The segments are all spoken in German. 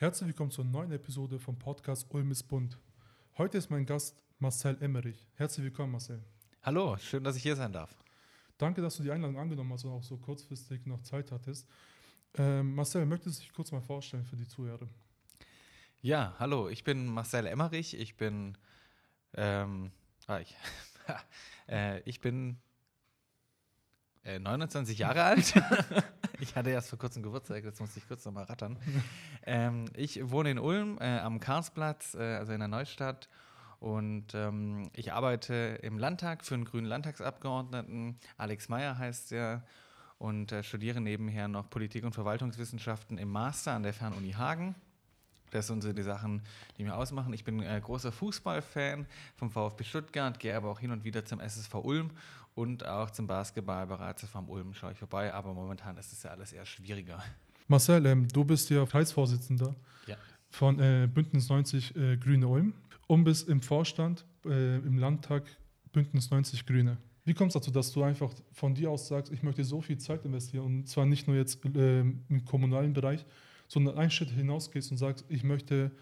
Herzlich willkommen zur neuen Episode vom Podcast Ulm ist bunt. Heute ist mein Gast Marcel Emmerich. Herzlich willkommen, Marcel. Hallo, schön, dass ich hier sein darf. Danke, dass du die Einladung angenommen hast und auch so kurzfristig noch Zeit hattest. Ähm, Marcel, möchtest du dich kurz mal vorstellen für die Zuhörer? Ja, hallo, ich bin Marcel Emmerich. Ich bin, ähm, ah, ich, äh, ich bin äh, 29 Jahre alt. ich hatte erst vor kurzem Geburtstag, jetzt musste ich kurz nochmal rattern. Ähm, ich wohne in Ulm äh, am Karlsplatz, äh, also in der Neustadt. Und ähm, ich arbeite im Landtag für einen grünen Landtagsabgeordneten. Alex Meyer heißt er. Und äh, studiere nebenher noch Politik- und Verwaltungswissenschaften im Master an der Fernuni Hagen. Das sind so die Sachen, die mir ausmachen. Ich bin äh, großer Fußballfan vom VfB Stuttgart, gehe aber auch hin und wieder zum SSV Ulm und auch zum Basketball bereits vom Ulm schaue ich vorbei. Aber momentan ist es ja alles eher schwieriger. Marcel, ähm, du bist ja Kreisvorsitzender ja. von äh, Bündnis 90 äh, Grüne Ulm und bist im Vorstand äh, im Landtag Bündnis 90 Grüne. Wie kommt es dazu, dass du einfach von dir aus sagst, ich möchte so viel Zeit investieren und zwar nicht nur jetzt äh, im kommunalen Bereich, sondern einen Schritt hinausgehst und sagst, ich möchte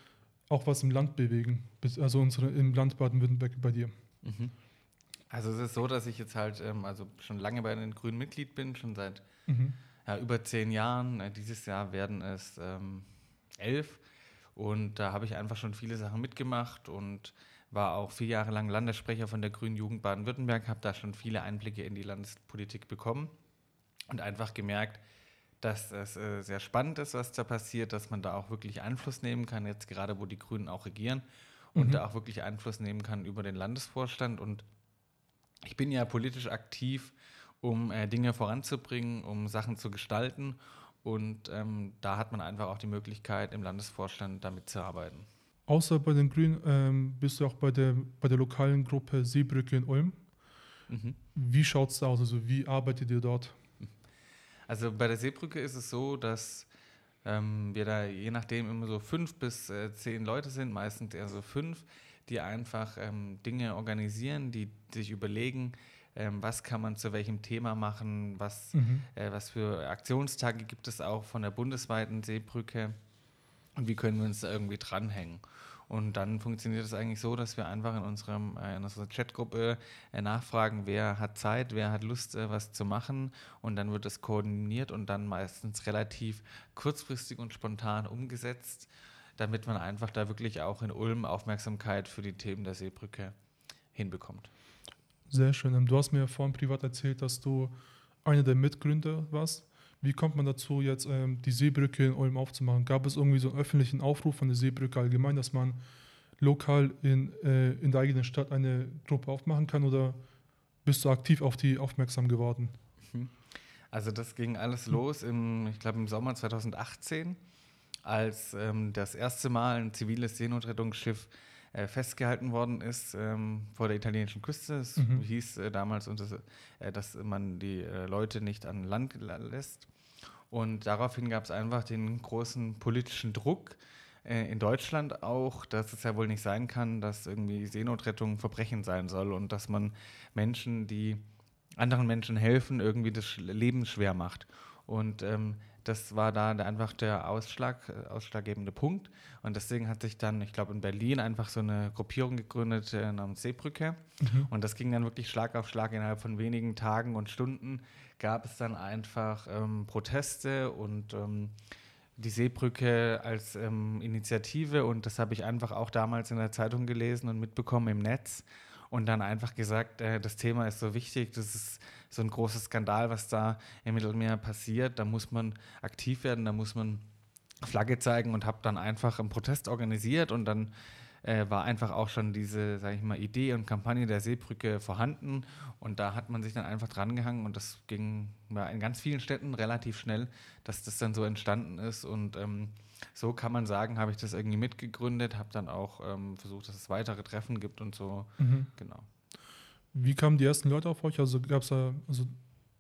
auch was im Land bewegen, also unsere, im Land Baden-Württemberg bei dir? Mhm. Also es ist so, dass ich jetzt halt ähm, also schon lange bei den Grünen Mitglied bin, schon seit mhm. ja, über zehn Jahren. Äh, dieses Jahr werden es ähm, elf. Und da habe ich einfach schon viele Sachen mitgemacht und war auch vier Jahre lang Landessprecher von der Grünen Jugend Baden-Württemberg, habe da schon viele Einblicke in die Landespolitik bekommen und einfach gemerkt, dass es äh, sehr spannend ist, was da passiert, dass man da auch wirklich Einfluss nehmen kann, jetzt gerade wo die Grünen auch regieren und mhm. da auch wirklich Einfluss nehmen kann über den Landesvorstand. Und ich bin ja politisch aktiv, um äh, Dinge voranzubringen, um Sachen zu gestalten. Und ähm, da hat man einfach auch die Möglichkeit, im Landesvorstand damit zu arbeiten. Außer bei den Grünen ähm, bist du auch bei der, bei der lokalen Gruppe Seebrücke in Ulm. Mhm. Wie schaut es da aus? Also wie arbeitet ihr dort? Also bei der Seebrücke ist es so, dass ähm, wir da je nachdem immer so fünf bis äh, zehn Leute sind, meistens eher so fünf, die einfach ähm, Dinge organisieren, die sich überlegen, ähm, was kann man zu welchem Thema machen, was, mhm. äh, was für Aktionstage gibt es auch von der bundesweiten Seebrücke und wie können wir uns da irgendwie dranhängen. Und dann funktioniert es eigentlich so, dass wir einfach in, unserem, äh, in unserer Chatgruppe äh, nachfragen, wer hat Zeit, wer hat Lust, äh, was zu machen. Und dann wird es koordiniert und dann meistens relativ kurzfristig und spontan umgesetzt, damit man einfach da wirklich auch in Ulm Aufmerksamkeit für die Themen der Seebrücke hinbekommt. Sehr schön. Du hast mir vorhin privat erzählt, dass du einer der Mitgründer warst. Wie kommt man dazu, jetzt ähm, die Seebrücke in Ulm aufzumachen? Gab es irgendwie so einen öffentlichen Aufruf von der Seebrücke allgemein, dass man lokal in, äh, in der eigenen Stadt eine Gruppe aufmachen kann oder bist du aktiv auf die aufmerksam geworden? Mhm. Also das ging alles los im, ich glaube im Sommer 2018, als ähm, das erste Mal ein ziviles Seenotrettungsschiff äh, festgehalten worden ist ähm, vor der italienischen Küste. Es mhm. hieß äh, damals, und das, äh, dass man die äh, Leute nicht an Land lässt. Und daraufhin gab es einfach den großen politischen Druck äh, in Deutschland auch, dass es ja wohl nicht sein kann, dass irgendwie Seenotrettung Verbrechen sein soll und dass man Menschen, die anderen Menschen helfen, irgendwie das Leben schwer macht. Und ähm, das war da einfach der Ausschlag, äh, ausschlaggebende Punkt. Und deswegen hat sich dann, ich glaube, in Berlin einfach so eine Gruppierung gegründet äh, namens Seebrücke. Mhm. Und das ging dann wirklich Schlag auf Schlag. Innerhalb von wenigen Tagen und Stunden gab es dann einfach ähm, Proteste und ähm, die Seebrücke als ähm, Initiative. Und das habe ich einfach auch damals in der Zeitung gelesen und mitbekommen im Netz und dann einfach gesagt, äh, das Thema ist so wichtig, das ist so ein großer Skandal, was da im Mittelmeer passiert, da muss man aktiv werden, da muss man Flagge zeigen und habe dann einfach einen Protest organisiert und dann äh, war einfach auch schon diese, sage ich mal, Idee und Kampagne der Seebrücke vorhanden und da hat man sich dann einfach drangehangen und das ging ja, in ganz vielen Städten relativ schnell, dass das dann so entstanden ist und ähm, so kann man sagen, habe ich das irgendwie mitgegründet, habe dann auch ähm, versucht, dass es weitere Treffen gibt und so. Mhm. Genau. Wie kamen die ersten Leute auf euch? Also gab es da also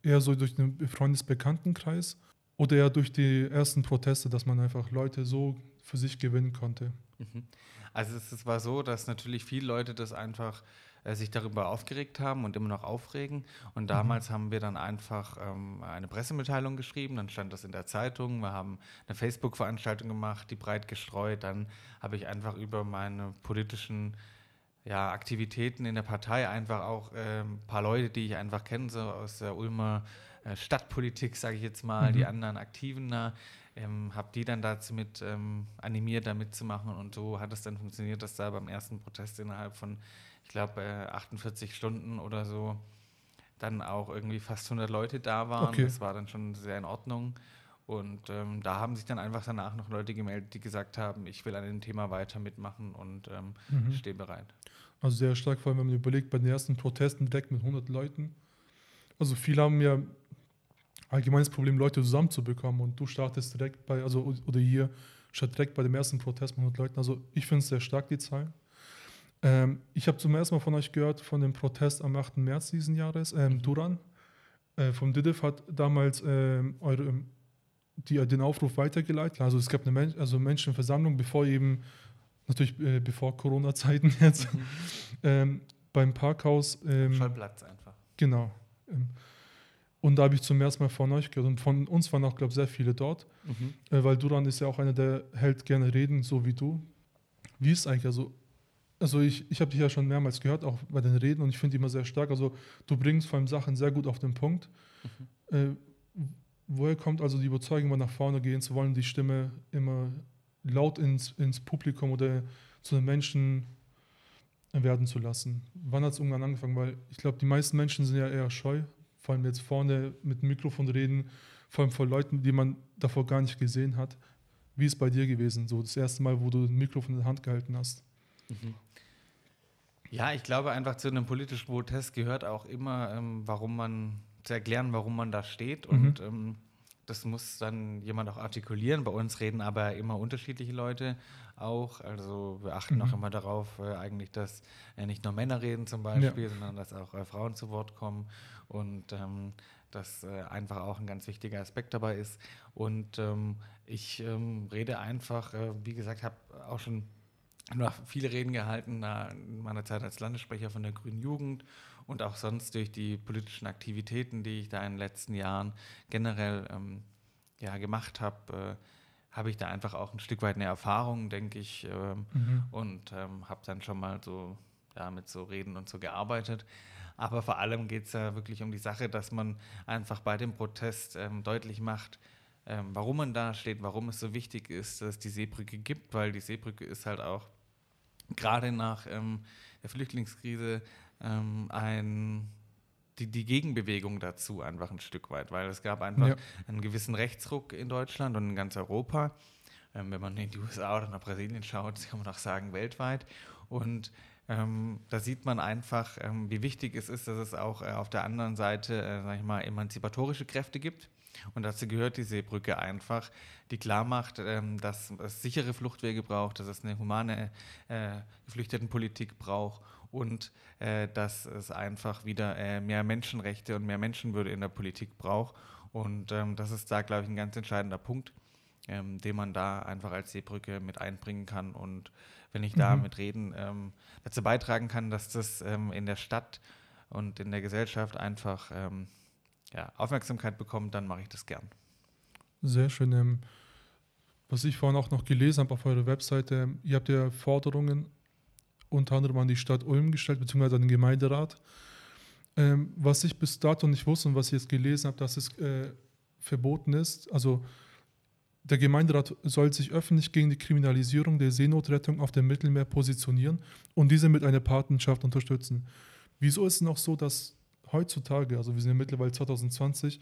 eher so durch den Freundesbekanntenkreis oder eher durch die ersten Proteste, dass man einfach Leute so für sich gewinnen konnte? Mhm. Also es, es, war so, dass natürlich viele Leute das einfach äh, sich darüber aufgeregt haben und immer noch aufregen. Und mhm. damals mhm. haben wir dann einfach ähm, eine Pressemitteilung geschrieben, dann stand das in der Zeitung, wir haben eine Facebook-Veranstaltung gemacht, die breit gestreut, dann habe ich einfach über meine politischen ja, Aktivitäten in der Partei einfach auch äh, ein paar Leute, die ich einfach kenne, so aus der Ulmer äh, Stadtpolitik, sage ich jetzt mal, mhm. die anderen Aktiven da, ähm, habe die dann dazu mit ähm, animiert, da mitzumachen und so hat es dann funktioniert, dass da beim ersten Protest innerhalb von, ich glaube, äh, 48 Stunden oder so dann auch irgendwie fast 100 Leute da waren. Okay. Das war dann schon sehr in Ordnung. Und ähm, da haben sich dann einfach danach noch Leute gemeldet, die gesagt haben, ich will an dem Thema weiter mitmachen und ähm, mhm. stehe bereit. Also sehr stark, vor allem wenn man überlegt, bei den ersten Protesten direkt mit 100 Leuten. Also viele haben ja allgemeines Problem, Leute zusammenzubekommen und du startest direkt bei, also oder hier, statt direkt bei dem ersten Protest mit 100 Leuten. Also ich finde es sehr stark, die Zahl. Ähm, ich habe zum ersten Mal von euch gehört, von dem Protest am 8. März diesen Jahres, ähm, mhm. Duran. Äh, vom DIDIF hat damals ähm, eure die den Aufruf weitergeleitet. Also es gab eine Men also Menschenversammlung, bevor eben, natürlich äh, bevor Corona-Zeiten jetzt, mhm. ähm, beim Parkhaus. Ähm, Schallplatz einfach. Genau. Ähm, und da habe ich zum ersten Mal von euch gehört. Und von uns waren auch, glaube ich, sehr viele dort. Mhm. Äh, weil Duran ist ja auch einer, der hält gerne Reden, so wie du. Wie ist eigentlich? Also, also ich, ich habe dich ja schon mehrmals gehört, auch bei den Reden, und ich finde die immer sehr stark. Also du bringst vor allem Sachen sehr gut auf den Punkt. Mhm. Äh, woher kommt also die Überzeugung, immer nach vorne gehen zu wollen, die Stimme immer laut ins, ins Publikum oder zu den Menschen werden zu lassen? Wann hat es irgendwann angefangen? Weil ich glaube, die meisten Menschen sind ja eher scheu, vor allem jetzt vorne mit dem Mikrofon reden, vor allem vor Leuten, die man davor gar nicht gesehen hat. Wie ist es bei dir gewesen, so das erste Mal, wo du ein Mikrofon in der Hand gehalten hast? Mhm. Ja, ich glaube einfach zu einem politischen Protest gehört auch immer, ähm, warum man zu erklären, warum man da steht. Mhm. Und ähm, das muss dann jemand auch artikulieren. Bei uns reden aber immer unterschiedliche Leute auch. Also wir achten mhm. auch immer darauf, äh, eigentlich, dass äh, nicht nur Männer reden zum Beispiel, ja. sondern dass auch äh, Frauen zu Wort kommen. Und ähm, das äh, einfach auch ein ganz wichtiger Aspekt dabei ist. Und ähm, ich ähm, rede einfach, äh, wie gesagt, habe auch schon noch viele Reden gehalten in meiner Zeit als Landessprecher von der Grünen Jugend und auch sonst durch die politischen Aktivitäten, die ich da in den letzten Jahren generell ähm, ja, gemacht habe, äh, habe ich da einfach auch ein Stück weit eine Erfahrung, denke ich, ähm, mhm. und ähm, habe dann schon mal so ja, mit so Reden und so gearbeitet. Aber vor allem geht es ja wirklich um die Sache, dass man einfach bei dem Protest ähm, deutlich macht, ähm, warum man da steht, warum es so wichtig ist, dass es die Seebrücke gibt, weil die Seebrücke ist halt auch gerade nach ähm, der Flüchtlingskrise ähm, ein, die, die Gegenbewegung dazu einfach ein Stück weit, weil es gab einfach ja. einen gewissen Rechtsruck in Deutschland und in ganz Europa. Ähm, wenn man in die USA oder nach Brasilien schaut, kann man auch sagen weltweit. Und ähm, da sieht man einfach, ähm, wie wichtig es ist, dass es auch äh, auf der anderen Seite, äh, sag ich mal, emanzipatorische Kräfte gibt. Und dazu gehört die Seebrücke einfach, die klar macht, ähm, dass es sichere Fluchtwege braucht, dass es eine humane äh, Geflüchtetenpolitik braucht und äh, dass es einfach wieder äh, mehr Menschenrechte und mehr Menschenwürde in der Politik braucht. Und ähm, das ist da, glaube ich, ein ganz entscheidender Punkt, ähm, den man da einfach als Seebrücke mit einbringen kann. Und wenn ich da mhm. mit Reden ähm, dazu beitragen kann, dass das ähm, in der Stadt und in der Gesellschaft einfach ähm, ja, Aufmerksamkeit bekommt, dann mache ich das gern. Sehr schön. Ähm, was ich vorhin auch noch gelesen habe auf eurer Webseite, ihr habt ja Forderungen unter anderem an die Stadt Ulm gestellt, beziehungsweise an den Gemeinderat. Ähm, was ich bis dato nicht wusste und was ich jetzt gelesen habe, dass es äh, verboten ist, also der Gemeinderat soll sich öffentlich gegen die Kriminalisierung der Seenotrettung auf dem Mittelmeer positionieren und diese mit einer Patenschaft unterstützen. Wieso ist es noch so, dass heutzutage, also wir sind ja mittlerweile 2020,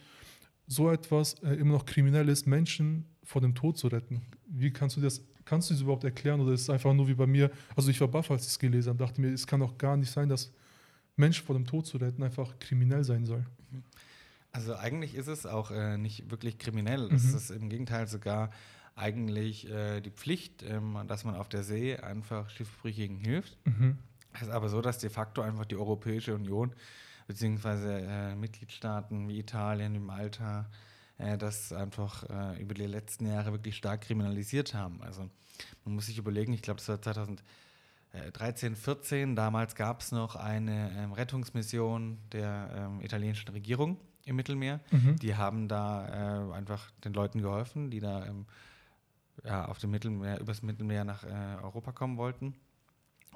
so etwas äh, immer noch kriminell ist, Menschen vor dem Tod zu retten? Wie kannst du das Kannst du das überhaupt erklären oder ist es einfach nur wie bei mir? Also ich war baff, als ich es gelesen habe, dachte mir, es kann doch gar nicht sein, dass Menschen vor dem Tod zu retten einfach kriminell sein soll. Also eigentlich ist es auch äh, nicht wirklich kriminell. Es mhm. ist im Gegenteil sogar eigentlich äh, die Pflicht, ähm, dass man auf der See einfach Schiffbrüchigen hilft. Mhm. Es ist aber so, dass de facto einfach die Europäische Union beziehungsweise äh, Mitgliedstaaten wie Italien, wie Malta, äh, das einfach äh, über die letzten Jahre wirklich stark kriminalisiert haben. Also man muss sich überlegen, ich glaube, das war 2000 äh, 13, 14. Damals gab es noch eine ähm, Rettungsmission der ähm, italienischen Regierung im Mittelmeer. Mhm. Die haben da äh, einfach den Leuten geholfen, die da ähm, ja, auf dem Mittelmeer, übers Mittelmeer nach äh, Europa kommen wollten.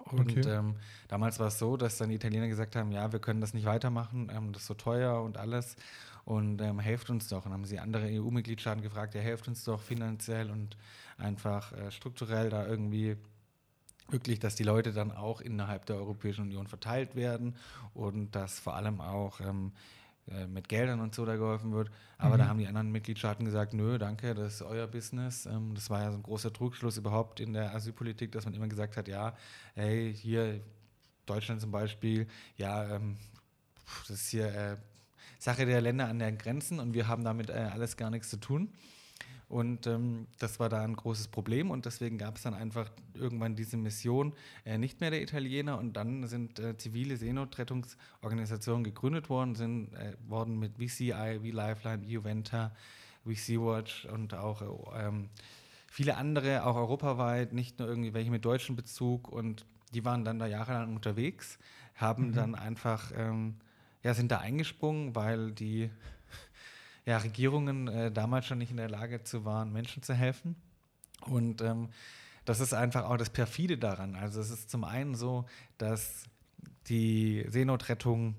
Und Okay. ähm, damals war es so, dass dann die Italiener gesagt haben, ja, wir können das nicht weitermachen, ähm, das ist so teuer und alles und ähm, helft uns doch. Und haben sie andere EU-Mitgliedstaaten gefragt, ja, helft uns doch finanziell und einfach äh, strukturell da irgendwie wirklich, dass die Leute dann auch innerhalb der Europäischen Union verteilt werden und dass vor allem auch ähm, äh, mit Geldern und so da geholfen wird. Aber Mhm. da haben die anderen Mitgliedstaaten gesagt, nö, danke, das ist euer Business. Ähm, das war ja so ein großer Trugschluss überhaupt in der Asylpolitik, dass man immer gesagt hat, ja, hey, hier Deutschland zum Beispiel, ja, ähm, das ist hier äh, Sache der Länder an den Grenzen und wir haben damit äh, alles gar nichts zu tun. Und ähm, das war da ein großes Problem und deswegen gab es dann einfach irgendwann diese Mission äh, nicht mehr der Italiener und dann sind äh, zivile Seenotrettungsorganisationen gegründet worden, sind äh, worden mit VCI, V-Lifeline, Juventa, VC-Watch und auch äh, ähm, viele andere, auch europaweit, nicht nur irgendwie welche mit deutschem Bezug und die waren dann da jahrelang unterwegs, haben Mhm. dann einfach, ähm, ja, sind da eingesprungen, weil die ja, Regierungen äh, damals schon nicht in der Lage zu waren, Menschen zu helfen. Und ähm, das ist einfach auch das Perfide daran. Also es ist zum einen so, dass die Seenotrettung,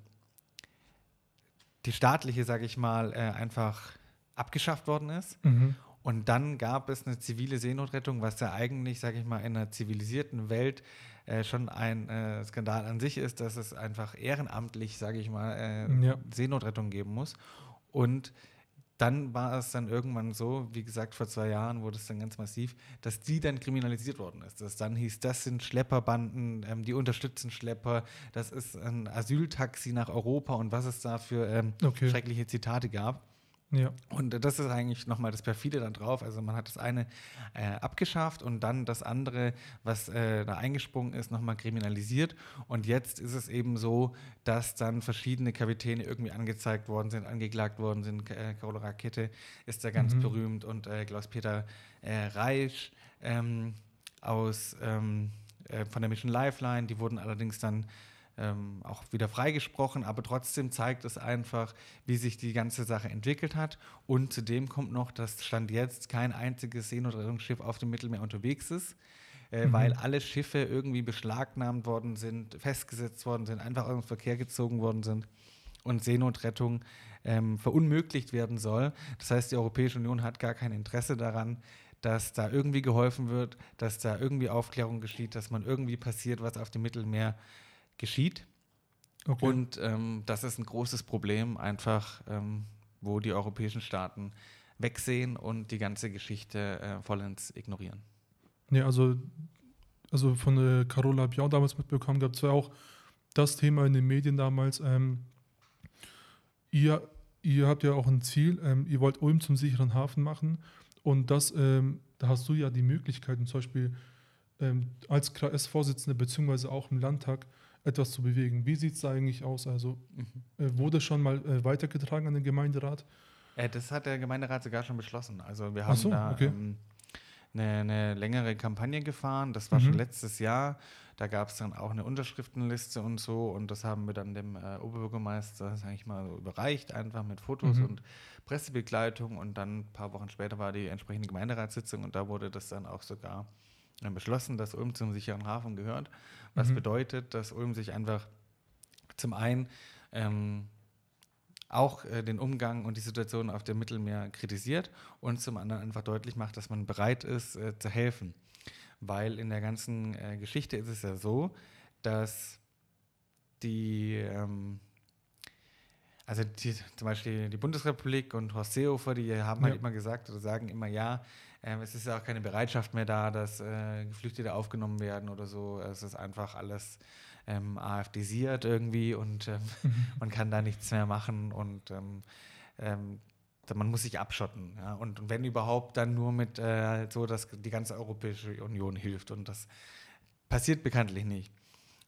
die staatliche, sage ich mal, äh, einfach abgeschafft worden ist. Mhm. Und dann gab es eine zivile Seenotrettung, was ja eigentlich, sage ich mal, in einer zivilisierten Welt äh, schon ein äh, Skandal an sich ist, dass es einfach ehrenamtlich, sage ich mal, äh, Ja. Seenotrettung geben muss. Und dann war es dann irgendwann so, wie gesagt, vor zwei Jahren wurde es dann ganz massiv, dass die dann kriminalisiert worden ist. Dass dann hieß, das sind Schlepperbanden, ähm, die unterstützen Schlepper, das ist ein Asyltaxi nach Europa und was es da für ähm, Okay. schreckliche Zitate gab. Ja. Und das ist eigentlich nochmal das Perfide dann drauf. Also man hat das eine äh, abgeschafft und dann das andere, was äh, da eingesprungen ist, nochmal kriminalisiert. Und jetzt ist es eben so, dass dann verschiedene Kapitäne irgendwie angezeigt worden sind, angeklagt worden sind. Äh, Carola Rakete ist da ganz Mhm. berühmt und äh, Klaus-Peter äh, Reisch ähm, aus, ähm, äh, von der Mission Lifeline, die wurden allerdings dann ähm, auch wieder freigesprochen, aber trotzdem zeigt es einfach, wie sich die ganze Sache entwickelt hat. Und zudem kommt noch, dass Stand jetzt kein einziges Seenotrettungsschiff auf dem Mittelmeer unterwegs ist, äh, Mhm. weil alle Schiffe irgendwie beschlagnahmt worden sind, festgesetzt worden sind, einfach aus dem Verkehr gezogen worden sind und Seenotrettung ähm, verunmöglicht werden soll. Das heißt, die Europäische Union hat gar kein Interesse daran, dass da irgendwie geholfen wird, dass da irgendwie Aufklärung geschieht, dass man irgendwie passiert, was auf dem Mittelmeer geschieht. Okay. Und ähm, das ist ein großes Problem, einfach, ähm, wo die europäischen Staaten wegsehen und die ganze Geschichte äh, vollends ignorieren. Nee, also, also von äh, Carola Biau damals mitbekommen gab es ja auch das Thema in den Medien damals. Ähm, ihr, ihr habt ja auch ein Ziel, ähm, ihr wollt Ulm zum sicheren Hafen machen und das, ähm, da hast du ja die Möglichkeiten, zum Beispiel ähm, als KS-Vorsitzende beziehungsweise auch im Landtag etwas zu bewegen. Wie sieht es da eigentlich aus? Also äh, wurde schon mal äh, weitergetragen an den Gemeinderat? Äh, das hat der Gemeinderat sogar schon beschlossen. Also wir haben so, da okay. ähm, eine, eine längere Kampagne gefahren. Das war Mhm. schon letztes Jahr. Da gab es dann auch eine Unterschriftenliste und so. Und das haben wir dann dem äh, Oberbürgermeister, sag ich mal, so überreicht, einfach mit Fotos Mhm. und Pressebegleitung. Und dann ein paar Wochen später war die entsprechende Gemeinderatssitzung und da wurde das dann auch sogar äh, beschlossen, dass Ulm zum sicheren Hafen gehört. Was Mhm. bedeutet, dass Ulm sich einfach zum einen ähm, auch äh, den Umgang und die Situation auf dem Mittelmeer kritisiert und zum anderen einfach deutlich macht, dass man bereit ist, äh, zu helfen. Weil in der ganzen äh, Geschichte ist es ja so, dass die, ähm, also die, zum Beispiel die Bundesrepublik und Horst Seehofer, die haben halt Ja. immer gesagt oder sagen immer, ja, ähm, es ist ja auch keine Bereitschaft mehr da, dass äh, Geflüchtete aufgenommen werden oder so. Es ist einfach alles ähm, AfDisiert irgendwie und ähm, man kann da nichts mehr machen und ähm, ähm, man muss sich abschotten. Ja? Und, und wenn überhaupt, dann nur mit äh, so, dass die ganze Europäische Union hilft. Und das passiert bekanntlich nicht.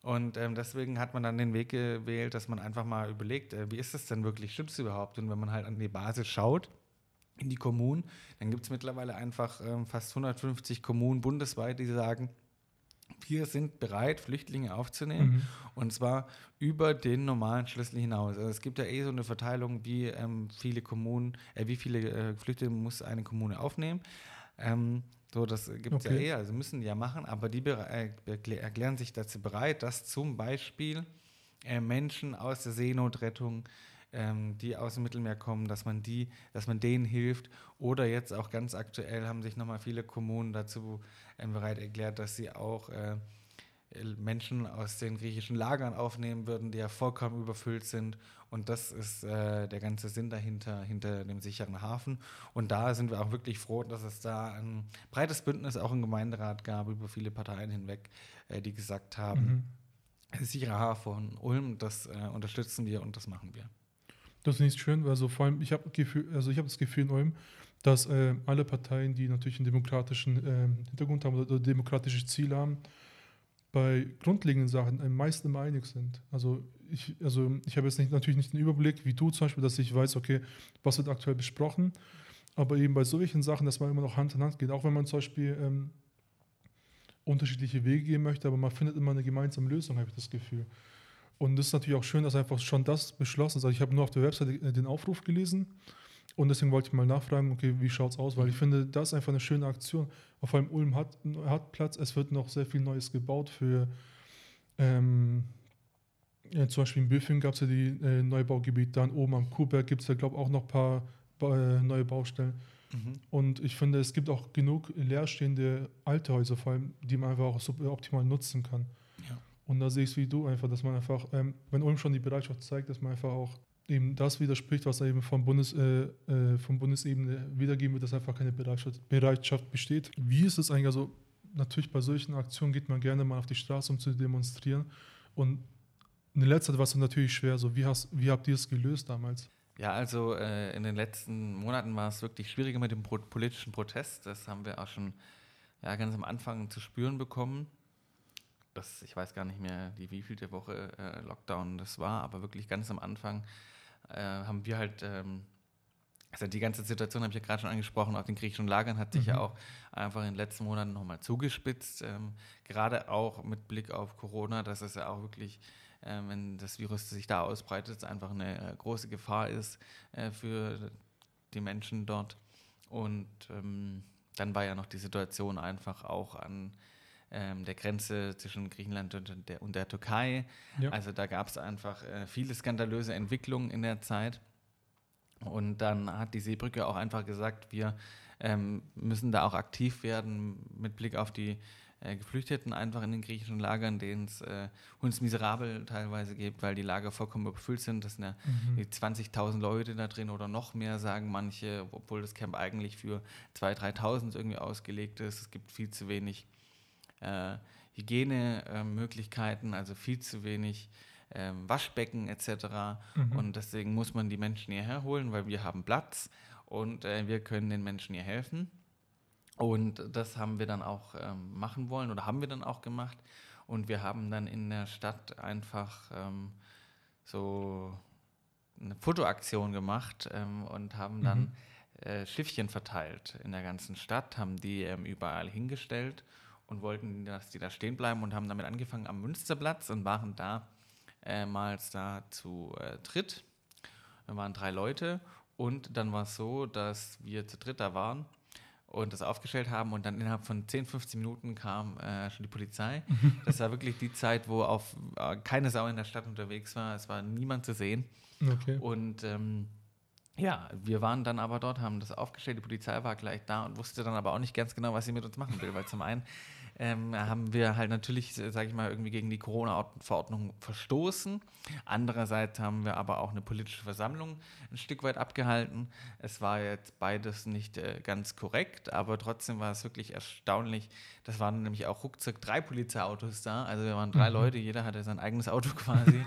Und ähm, deswegen hat man dann den Weg gewählt, dass man einfach mal überlegt, äh, wie ist das denn wirklich, stimmt es überhaupt? Und wenn man halt an die Basis schaut, in die Kommunen, dann gibt es mittlerweile einfach ähm, fast 150 Kommunen bundesweit, die sagen, wir sind bereit, Flüchtlinge aufzunehmen mhm. und zwar über den normalen Schlüssel hinaus. Also es gibt ja eh so eine Verteilung, wie ähm, viele Kommunen, äh, wie viele äh, Flüchtlinge muss eine Kommune aufnehmen. Ähm, so, das gibt es okay. ja eh, also müssen die ja machen, aber die äh, erklären sich dazu bereit, dass zum Beispiel äh, Menschen aus der Seenotrettung ähm, die aus dem Mittelmeer kommen, dass man die, dass man denen hilft. Oder jetzt auch ganz aktuell haben sich nochmal viele Kommunen dazu ähm, bereit erklärt, dass sie auch äh, Menschen aus den griechischen Lagern aufnehmen würden, die ja vollkommen überfüllt sind. Und das ist äh, der ganze Sinn dahinter, hinter dem sicheren Hafen. Und da sind wir auch wirklich froh, dass es da ein breites Bündnis auch im Gemeinderat gab, über viele Parteien hinweg, äh, die gesagt haben, mhm. sicherer Hafen Ulm, das äh, unterstützen wir und das machen wir. Das ist nicht schön, also vor allem, ich habe also ich das Gefühl in Ulm, dass äh, alle Parteien, die natürlich einen demokratischen äh, Hintergrund haben oder demokratische Ziele haben, bei grundlegenden Sachen am meisten immer einig sind. Also ich, also ich habe jetzt nicht, natürlich nicht den Überblick, wie du zum Beispiel, dass ich weiß, okay, was wird aktuell besprochen, aber eben bei solchen Sachen, dass man immer noch Hand in Hand geht, auch wenn man zum Beispiel ähm, unterschiedliche Wege gehen möchte, aber man findet immer eine gemeinsame Lösung, habe ich das Gefühl. Und es ist natürlich auch schön, dass einfach schon das beschlossen ist. Also ich habe nur auf der Webseite äh, den Aufruf gelesen und deswegen wollte ich mal nachfragen, okay, wie schaut es aus? Weil ich finde, das ist einfach eine schöne Aktion. Vor allem Ulm hat, hat Platz, es wird noch sehr viel Neues gebaut für ähm, ja, zum Beispiel in Büffing gab es ja die äh, Neubaugebiete, dann oben am Kuhberg gibt es ja, glaube ich, auch noch ein paar äh, neue Baustellen. Mhm. Und ich finde, es gibt auch genug leerstehende alte Häuser, vor allem, die man einfach auch super optimal nutzen kann. Und da sehe ich es wie du einfach, dass man einfach, ähm, wenn Ulm schon die Bereitschaft zeigt, dass man einfach auch eben das widerspricht, was eben vom, Bundes, äh, äh, vom Bundesebene wiedergeben wird, dass einfach keine Bereitschaft, Bereitschaft besteht. Wie ist es eigentlich? Also natürlich bei solchen Aktionen geht man gerne mal auf die Straße, um zu demonstrieren. Und in der letzten Zeit war es natürlich schwer. So, wie, hast, wie habt ihr es gelöst damals? Ja, also äh, in den letzten Monaten war es wirklich schwieriger mit dem politischen Protest. Das haben wir auch schon ja, ganz am Anfang zu spüren bekommen das, ich weiß gar nicht mehr, die wievielte Woche äh, Lockdown das war, aber wirklich ganz am Anfang äh, haben wir halt, ähm, also die ganze Situation habe ich ja gerade schon angesprochen, auch den griechischen Lagern hat sich mhm. ja auch einfach in den letzten Monaten nochmal zugespitzt, ähm, gerade auch mit Blick auf Corona, dass es ja auch wirklich äh, wenn das Virus sich da ausbreitet, einfach eine äh, große Gefahr ist äh, für die Menschen dort. Und ähm, dann war ja noch die Situation einfach auch an ähm, der Grenze zwischen Griechenland und der, und der Türkei. Ja. Also da gab es einfach äh, viele skandalöse Entwicklungen in der Zeit. Und dann hat die Seebrücke auch einfach gesagt, wir ähm, müssen da auch aktiv werden mit Blick auf die äh, Geflüchteten einfach in den griechischen Lagern, denen es äh, uns miserabel teilweise gibt, weil die Lager vollkommen überfüllt sind. Das sind ja mhm. 20.000 Leute da drin oder noch mehr, sagen manche, obwohl das Camp eigentlich für 2.000, 3.000 irgendwie ausgelegt ist. Es gibt viel zu wenig äh, Hygienemöglichkeiten, also viel zu wenig ähm, Waschbecken etc. Mhm. Und deswegen muss man die Menschen hierher holen, weil wir haben Platz und äh, wir können den Menschen hier helfen. Und das haben wir dann auch ähm, machen wollen oder haben wir dann auch gemacht. Und wir haben dann in der Stadt einfach ähm, so eine Fotoaktion gemacht ähm, und haben dann mhm. äh, Schiffchen verteilt in der ganzen Stadt, haben die ähm, überall hingestellt und wollten, dass die da stehen bleiben und haben damit angefangen am Münsterplatz und waren da äh, mal da zu äh, dritt. Wir waren drei Leute und dann war es so, dass wir zu dritt da waren und das aufgestellt haben und dann innerhalb von 10, 15 Minuten kam äh, schon die Polizei. Das war wirklich die Zeit, wo auf äh, keine Sau in der Stadt unterwegs war. Es war niemand zu sehen. Okay. Und ähm, ja, wir waren dann aber dort, haben das aufgestellt, die Polizei war gleich da und wusste dann aber auch nicht ganz genau, was sie mit uns machen will, weil zum einen ähm, haben wir halt natürlich, sage ich mal, irgendwie gegen die Corona-Verordnung verstoßen. Andererseits haben wir aber auch eine politische Versammlung ein Stück weit abgehalten. Es war jetzt beides nicht äh, ganz korrekt, aber trotzdem war es wirklich erstaunlich. Das waren nämlich auch ruckzuck drei Polizeiautos da. Also wir waren drei mhm. Leute, jeder hatte sein eigenes Auto quasi.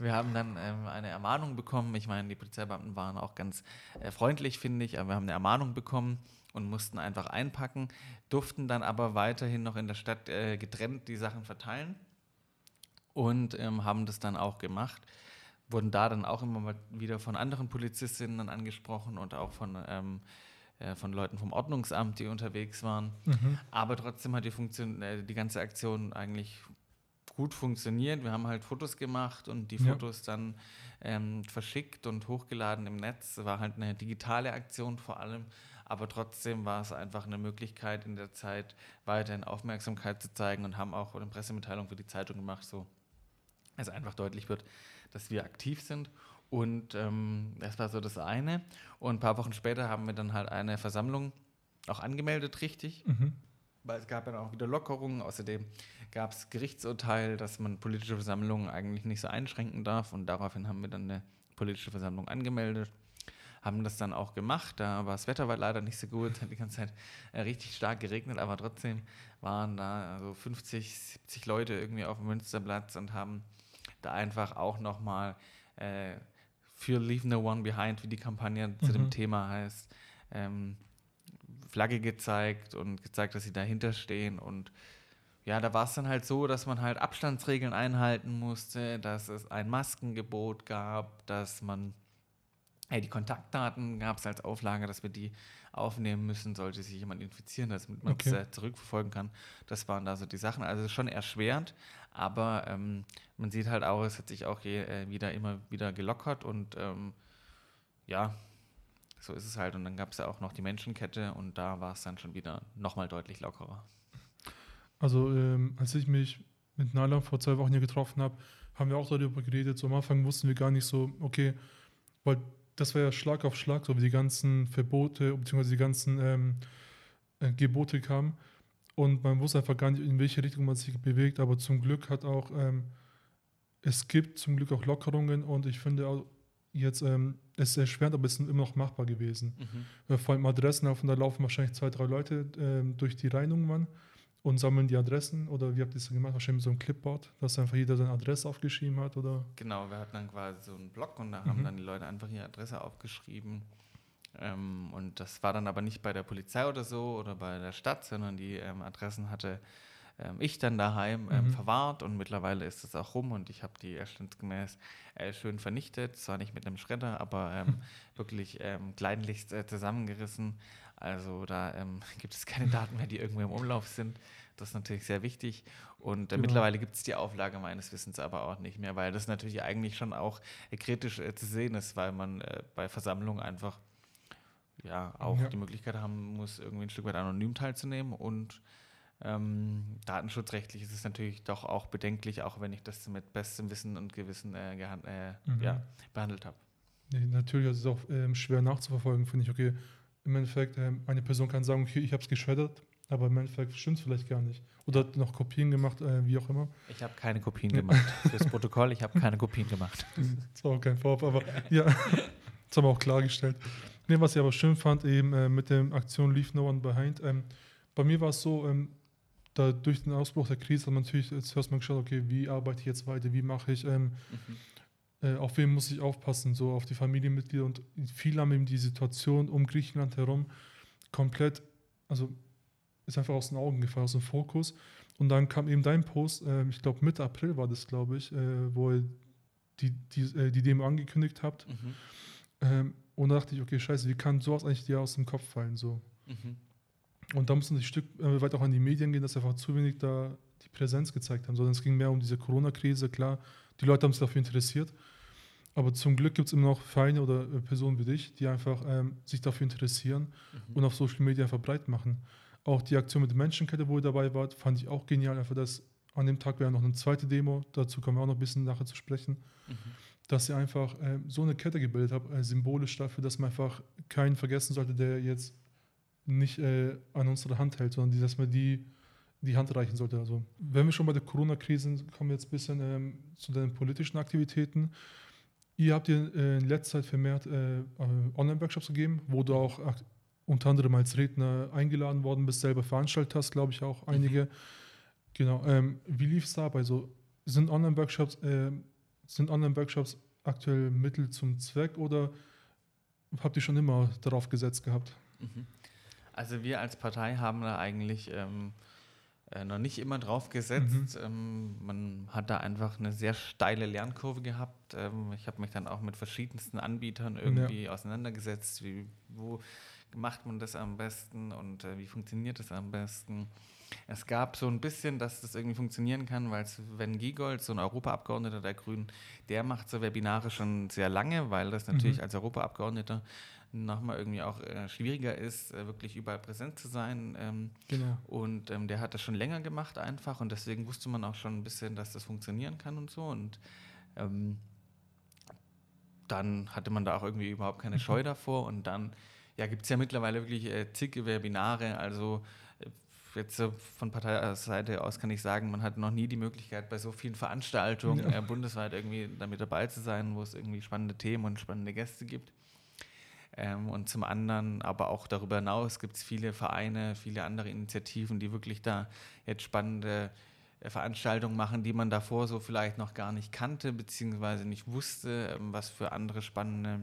wir haben dann ähm, eine Ermahnung bekommen. Ich meine, die Polizeibeamten waren auch ganz äh, freundlich, finde ich, aber wir haben eine Ermahnung bekommen und mussten einfach einpacken, durften dann aber weiterhin noch in der Stadt äh, getrennt die Sachen verteilen und ähm, haben das dann auch gemacht. Wurden da dann auch immer mal wieder von anderen Polizistinnen angesprochen und auch von ähm, äh, von Leuten vom Ordnungsamt, die unterwegs waren. Mhm. Aber trotzdem hat die, Funktion, äh, die ganze Aktion eigentlich gut funktioniert. Wir haben halt Fotos gemacht und die Fotos ja. dann ähm, verschickt und hochgeladen im Netz. War halt eine digitale Aktion vor allem, aber trotzdem war es einfach eine Möglichkeit in der Zeit weiterhin Aufmerksamkeit zu zeigen und haben auch eine Pressemitteilung für die Zeitung gemacht, so dass einfach deutlich wird, dass wir aktiv sind. Und ähm, das war so das eine. Und ein paar Wochen später haben wir dann halt eine Versammlung auch angemeldet, richtig. Mhm. Weil es gab ja auch wieder Lockerungen. Außerdem gab es Gerichtsurteil, dass man politische Versammlungen eigentlich nicht so einschränken darf. Und daraufhin haben wir dann eine politische Versammlung angemeldet. Haben das dann auch gemacht. Da war das Wetter war leider nicht so gut, hat die ganze Zeit äh, richtig stark geregnet, aber trotzdem waren da also 50, 70 Leute irgendwie auf dem Münsterplatz und haben da einfach auch nochmal äh, für Leave No One Behind, wie die Kampagne mhm. zu dem mhm. Thema heißt, ähm, Flagge gezeigt und gezeigt, dass sie dahinter stehen. Und ja, da war es dann halt so, dass man halt Abstandsregeln einhalten musste, dass es ein Maskengebot gab, dass man hey, die Kontaktdaten gab es als Auflage, dass wir die aufnehmen müssen, sollte sich jemand infizieren, damit man okay. zurückverfolgen kann. Das waren da so die Sachen. Also schon erschwerend, aber ähm, man sieht halt auch, es hat sich auch je, äh, wieder immer wieder gelockert und ähm, ja, so ist es halt. Und dann gab es ja auch noch die Menschenkette und da war es dann schon wieder nochmal deutlich lockerer. Also ähm, als ich mich mit Nala vor zwei Wochen hier getroffen habe, haben wir auch darüber geredet. So am Anfang wussten wir gar nicht so, okay, weil das war ja Schlag auf Schlag, so wie die ganzen Verbote bzw. die ganzen ähm, äh, Gebote kamen. Und man wusste einfach gar nicht, in welche Richtung man sich bewegt. Aber zum Glück hat auch, ähm, es gibt zum Glück auch Lockerungen und ich finde auch jetzt, ähm, es ist erschwerend, aber es ist immer noch machbar gewesen. Mhm. Äh, vor allem Adressen da laufen wahrscheinlich zwei, drei Leute ähm, durch die Reinungen und sammeln die Adressen oder wie habt ihr das gemacht? Wahrscheinlich mit so einem Clipboard, dass einfach jeder seine Adresse aufgeschrieben hat oder? Genau, wir hatten dann quasi so einen Blog und da mhm. haben dann die Leute einfach ihre Adresse aufgeschrieben. Ähm, und das war dann aber nicht bei der Polizei oder so oder bei der Stadt, sondern die ähm, Adressen hatte ähm, ich dann daheim ähm, mhm. verwahrt und mittlerweile ist es auch rum und ich habe die erstandsgemäß äh, schön vernichtet, zwar nicht mit einem Schredder, aber ähm, wirklich ähm, kleinlichst äh, zusammengerissen also da ähm, gibt es keine Daten mehr, die irgendwo im Umlauf sind. Das ist natürlich sehr wichtig. Und äh, genau. mittlerweile gibt es die Auflage meines Wissens aber auch nicht mehr, weil das natürlich eigentlich schon auch äh, kritisch äh, zu sehen ist, weil man äh, bei Versammlungen einfach ja auch ja. die Möglichkeit haben muss, irgendwie ein Stück weit anonym teilzunehmen. Und ähm, datenschutzrechtlich ist es natürlich doch auch bedenklich, auch wenn ich das mit bestem Wissen und Gewissen äh, äh, mhm. ja, behandelt habe. Nee, natürlich ist es auch ähm, schwer nachzuverfolgen, finde ich. Okay, im Endeffekt, ähm, eine Person kann sagen, okay, ich habe es geschreddert, aber im Endeffekt stimmt es vielleicht gar nicht. Oder hat noch Kopien gemacht, äh, wie auch immer. Ich habe keine Kopien gemacht. Fürs Protokoll, ich habe keine Kopien gemacht. Das war auch kein Vorwurf, aber ja, das haben wir auch klargestellt. Nee, was ich aber schön fand, eben äh, mit der Aktion Leave No One Behind. Ähm, bei mir war es so, ähm, da durch den Ausbruch der Krise hat man natürlich zuerst mal geschaut, okay, wie arbeite ich jetzt weiter, wie mache ich, ähm, mhm äh, auf wen muss ich aufpassen, so auf die Familienmitglieder und viele haben eben die Situation um Griechenland herum komplett, also ist einfach aus den Augen gefallen, aus dem Fokus. Und dann kam eben dein Post, äh, ich glaube Mitte April war das, glaube ich, äh, wo ihr die, die, äh, die Demo angekündigt habt. Mhm. Ähm, und da dachte ich, okay, scheiße, wie kann sowas eigentlich dir aus dem Kopf fallen? So. Mhm. Und da mussten sie ein Stück äh, weit auch an die Medien gehen, dass einfach zu wenig da die Präsenz gezeigt haben, sondern es ging mehr um diese Corona-Krise, klar, die Leute haben sich dafür interessiert, aber zum Glück gibt es immer noch Vereine oder äh, Personen wie dich, die einfach ähm, sich dafür interessieren mhm. und auf Social Media einfach breit machen. Auch die Aktion mit der Menschenkette, wo ihr dabei wart, fand ich auch genial. Einfach, dass an dem Tag wäre noch eine zweite Demo, dazu kommen wir auch noch ein bisschen nachher zu sprechen, mhm. dass ihr einfach äh, so eine Kette gebildet habt, äh, symbolisch dafür, dass man einfach keinen vergessen sollte, der jetzt nicht äh, an unsere Hand hält, sondern die, dass man die die Hand reichen sollte. Also, wenn wir schon bei der Corona-Krise sind, kommen wir jetzt ein bisschen ähm, zu den politischen Aktivitäten. Ihr habt ihr äh, in letzter Zeit vermehrt äh, äh, Online-Workshops gegeben, wo du auch unter anderem als Redner eingeladen worden bist, selber veranstaltet hast, glaube ich auch einige. Mhm. Genau. Ähm, wie lief es dabei? So, sind Online-Workshops äh, sind Online-Workshops aktuell Mittel zum Zweck oder habt ihr schon immer darauf gesetzt gehabt? Mhm. Also wir als Partei haben da eigentlich ähm, äh, noch nicht immer drauf gesetzt. Mhm. Ähm, man hat da einfach eine sehr steile Lernkurve gehabt. Ähm, ich habe mich dann auch mit verschiedensten Anbietern irgendwie ja. auseinandergesetzt, wie, wo macht man das am besten und äh, wie funktioniert das am besten. Es gab so ein bisschen, dass das irgendwie funktionieren kann, weil Sven Giegold, so ein Europaabgeordneter der Grünen, der macht so Webinare schon sehr lange, weil das natürlich mhm. als Europaabgeordneter nochmal irgendwie auch äh, schwieriger ist, äh, wirklich überall präsent zu sein. Ähm, genau. Und ähm, der hat das schon länger gemacht einfach und deswegen wusste man auch schon ein bisschen, dass das funktionieren kann und so. Und ähm, dann hatte man da auch irgendwie überhaupt keine Scheu mhm. davor und dann ja, gibt es ja mittlerweile wirklich äh, zig Webinare, also jetzt so von Parteiseite aus kann ich sagen, man hat noch nie die Möglichkeit, bei so vielen Veranstaltungen ja. äh, bundesweit irgendwie damit dabei zu sein, wo es irgendwie spannende Themen und spannende Gäste gibt. Ähm, und zum anderen, aber auch darüber hinaus gibt es viele Vereine, viele andere Initiativen, die wirklich da jetzt spannende äh, Veranstaltungen machen, die man davor so vielleicht noch gar nicht kannte, beziehungsweise nicht wusste, ähm, was für andere spannende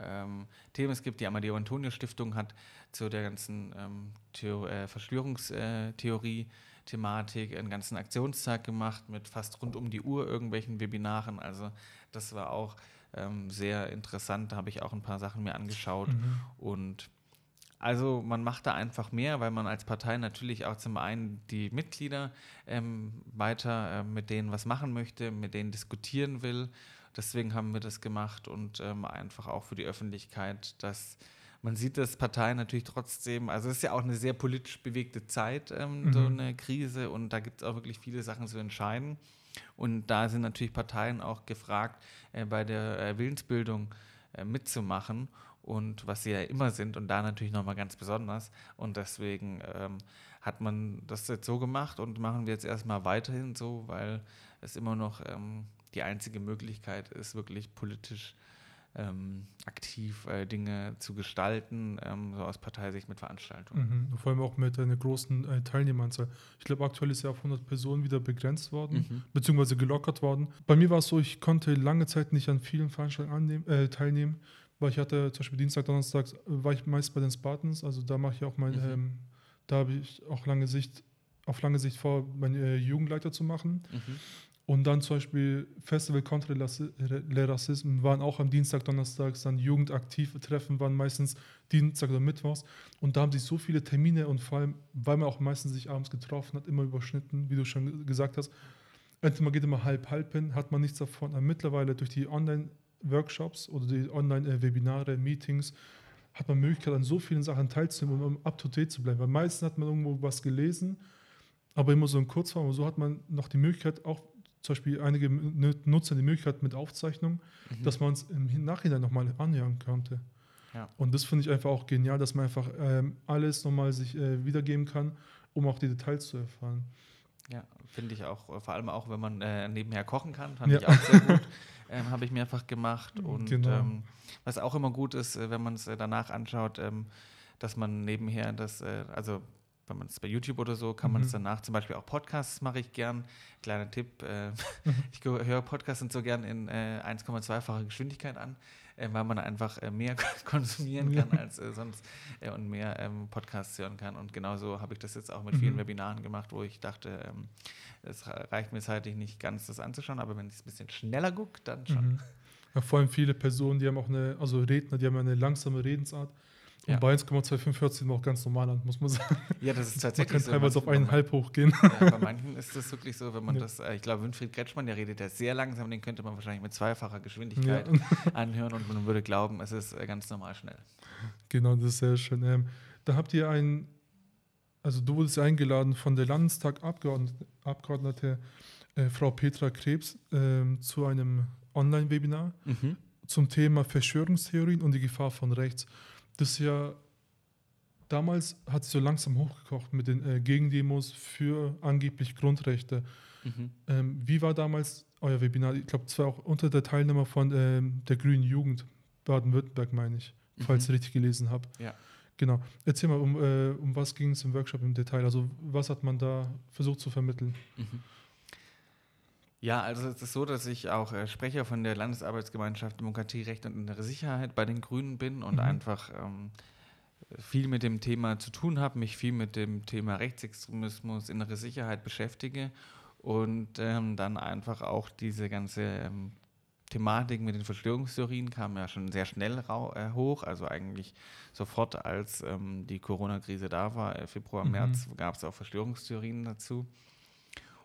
ähm, Themen es gibt. Die Amadeo Antonio Stiftung hat zu der ganzen ähm, Theo äh, Verschwörungstheorie Thematik einen ganzen Aktionstag gemacht mit fast rund um die Uhr irgendwelchen Webinaren. Also das war auch ähm, sehr interessant. Da habe ich auch ein paar Sachen mir angeschaut. Mhm. Und also man macht da einfach mehr, weil man als Partei natürlich auch zum einen die Mitglieder ähm, weiter äh, mit denen was machen möchte, mit denen diskutieren will. Deswegen haben wir das gemacht und ähm, einfach auch für die Öffentlichkeit, dass man sieht, dass Parteien natürlich trotzdem, also es ist ja auch eine sehr politisch bewegte Zeit, ähm, mhm. so eine Krise, und da gibt es auch wirklich viele Sachen zu entscheiden. Und da sind natürlich Parteien auch gefragt, äh, bei der äh, Willensbildung äh, mitzumachen und was sie ja immer sind und da natürlich nochmal ganz besonders. Und deswegen ähm, hat man das jetzt so gemacht und machen wir jetzt erstmal weiterhin so, weil es immer noch ähm, die einzige Möglichkeit ist, wirklich politisch ähm, aktiv äh, Dinge zu gestalten, ähm, so aus Parteisicht mit Veranstaltungen. Mhm. Vor allem auch mit einer großen äh, Teilnehmeranzahl. Ich glaube, aktuell ist ja auf 100 Personen wieder begrenzt worden, mhm. beziehungsweise gelockert worden. Bei mir war es so, ich konnte lange Zeit nicht an vielen Veranstaltungen annehmen, äh, teilnehmen, weil ich hatte zum Beispiel Dienstag, Donnerstag war ich meist bei den Spartans, also da mache ich auch mein, mhm. ähm, da habe ich auch lange Sicht, auf lange Sicht vor, meinen äh, Jugendleiter zu machen. Mhm. Und dann zum Beispiel Festival Contre le Racisme waren auch am Dienstag, Donnerstag, dann jugendaktive Treffen waren meistens Dienstag oder Mittwochs. Und da haben sich so viele Termine und vor allem, weil man auch meistens sich abends getroffen hat, immer überschnitten, wie du schon gesagt hast. Entweder man geht immer halb halb hin, hat man nichts davon. Aber mittlerweile durch die Online-Workshops oder die Online-Webinare, Meetings, hat man Möglichkeit, an so vielen Sachen teilzunehmen, um up to date zu bleiben. Weil meistens hat man irgendwo was gelesen, aber immer so in Kurzform. Und so hat man noch die Möglichkeit, auch zum Beispiel einige nutzen die Möglichkeit mit Aufzeichnung, mhm. dass man es im Nachhinein nochmal anhören könnte. Ja. Und das finde ich einfach auch genial, dass man einfach ähm, alles nochmal sich äh, wiedergeben kann, um auch die Details zu erfahren. Ja, finde ich auch, vor allem auch, wenn man äh, nebenher kochen kann, fand ja. ich auch sehr gut. Ähm, Habe ich mehrfach gemacht. Und genau. ähm, was auch immer gut ist, äh, wenn man es äh, danach anschaut, ähm, dass man nebenher das, äh, also wenn man es bei YouTube oder so, kann man es mhm. danach, zum Beispiel auch Podcasts mache ich gern. Kleiner Tipp, äh, ich höre Podcasts und so gern in äh, 1,2-facher Geschwindigkeit an, äh, weil man einfach äh, mehr konsumieren kann als äh, sonst äh, und mehr ähm, Podcasts hören kann. Und genauso habe ich das jetzt auch mit mhm. vielen Webinaren gemacht, wo ich dachte, ähm, es reicht mir zeitlich nicht ganz, das anzuschauen, aber wenn ich es ein bisschen schneller gucke, dann schon. Mhm. Ja, vor allem viele Personen, die haben auch eine, also Redner, die haben eine langsame Redensart und ja. bei 1,25 hört sich noch ganz normal an, muss man sagen. Ja, das ist tatsächlich man kann so. teilweise auf eineinhalb hochgehen. Ja, bei manchen ist das wirklich so, wenn man ja. das, äh, ich glaube, Winfried Kretschmann, der redet ja sehr langsam, den könnte man wahrscheinlich mit zweifacher Geschwindigkeit ja. anhören und man würde glauben, es ist äh, ganz normal schnell. Genau, das ist sehr schön. Ähm, da habt ihr ein, also du wurdest eingeladen von der Landestagabgeordnete äh, Frau Petra Krebs äh, zu einem Online-Webinar mhm. zum Thema Verschwörungstheorien und die Gefahr von rechts das ja damals hat es so langsam hochgekocht mit den äh, Gegendemos für angeblich Grundrechte. Mhm. Ähm, wie war damals euer Webinar? Ich glaube, es war auch unter der Teilnehmer von ähm, der Grünen Jugend Baden-Württemberg, meine ich, mhm. falls ich richtig gelesen habe. Ja. Genau. Erzähl mal, um, äh, um was ging es im Workshop im Detail? Also, was hat man da versucht zu vermitteln? Mhm. Ja, also es ist so, dass ich auch äh, Sprecher von der Landesarbeitsgemeinschaft Demokratie, Recht und innere Sicherheit bei den Grünen bin und mhm. einfach ähm, viel mit dem Thema zu tun habe, mich viel mit dem Thema Rechtsextremismus, innere Sicherheit beschäftige und ähm, dann einfach auch diese ganze ähm, Thematik mit den Verschwörungstheorien kam ja schon sehr schnell äh, hoch, also eigentlich sofort, als ähm, die Corona-Krise da war, äh, Februar, mhm. März, gab es auch Verschwörungstheorien dazu.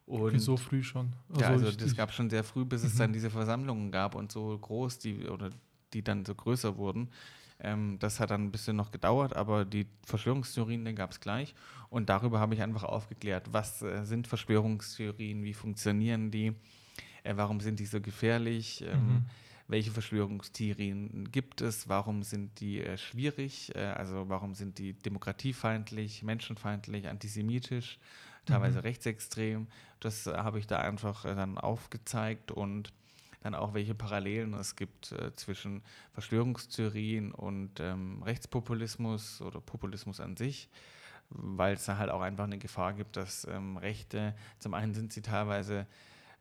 Und so früh schon. Also ja, also das gab schon sehr früh, bis mhm. es dann diese Versammlungen gab und so groß, die oder die dann so größer wurden. Ähm, das hat dann ein bisschen noch gedauert, aber die Verschwörungstheorien, gab es gleich. Und darüber habe ich einfach aufgeklärt, was äh, sind Verschwörungstheorien, wie funktionieren die, äh, warum sind die so gefährlich, ähm, mhm. welche Verschwörungstheorien gibt es, warum sind die äh, schwierig, äh, also warum sind die demokratiefeindlich, menschenfeindlich, antisemitisch teilweise mhm. rechtsextrem. Das äh, habe ich da einfach äh, dann aufgezeigt und dann auch, welche Parallelen es gibt äh, zwischen Verschwörungstheorien und ähm, Rechtspopulismus oder Populismus an sich, weil es da halt auch einfach eine Gefahr gibt, dass ähm, Rechte, zum einen sind sie teilweise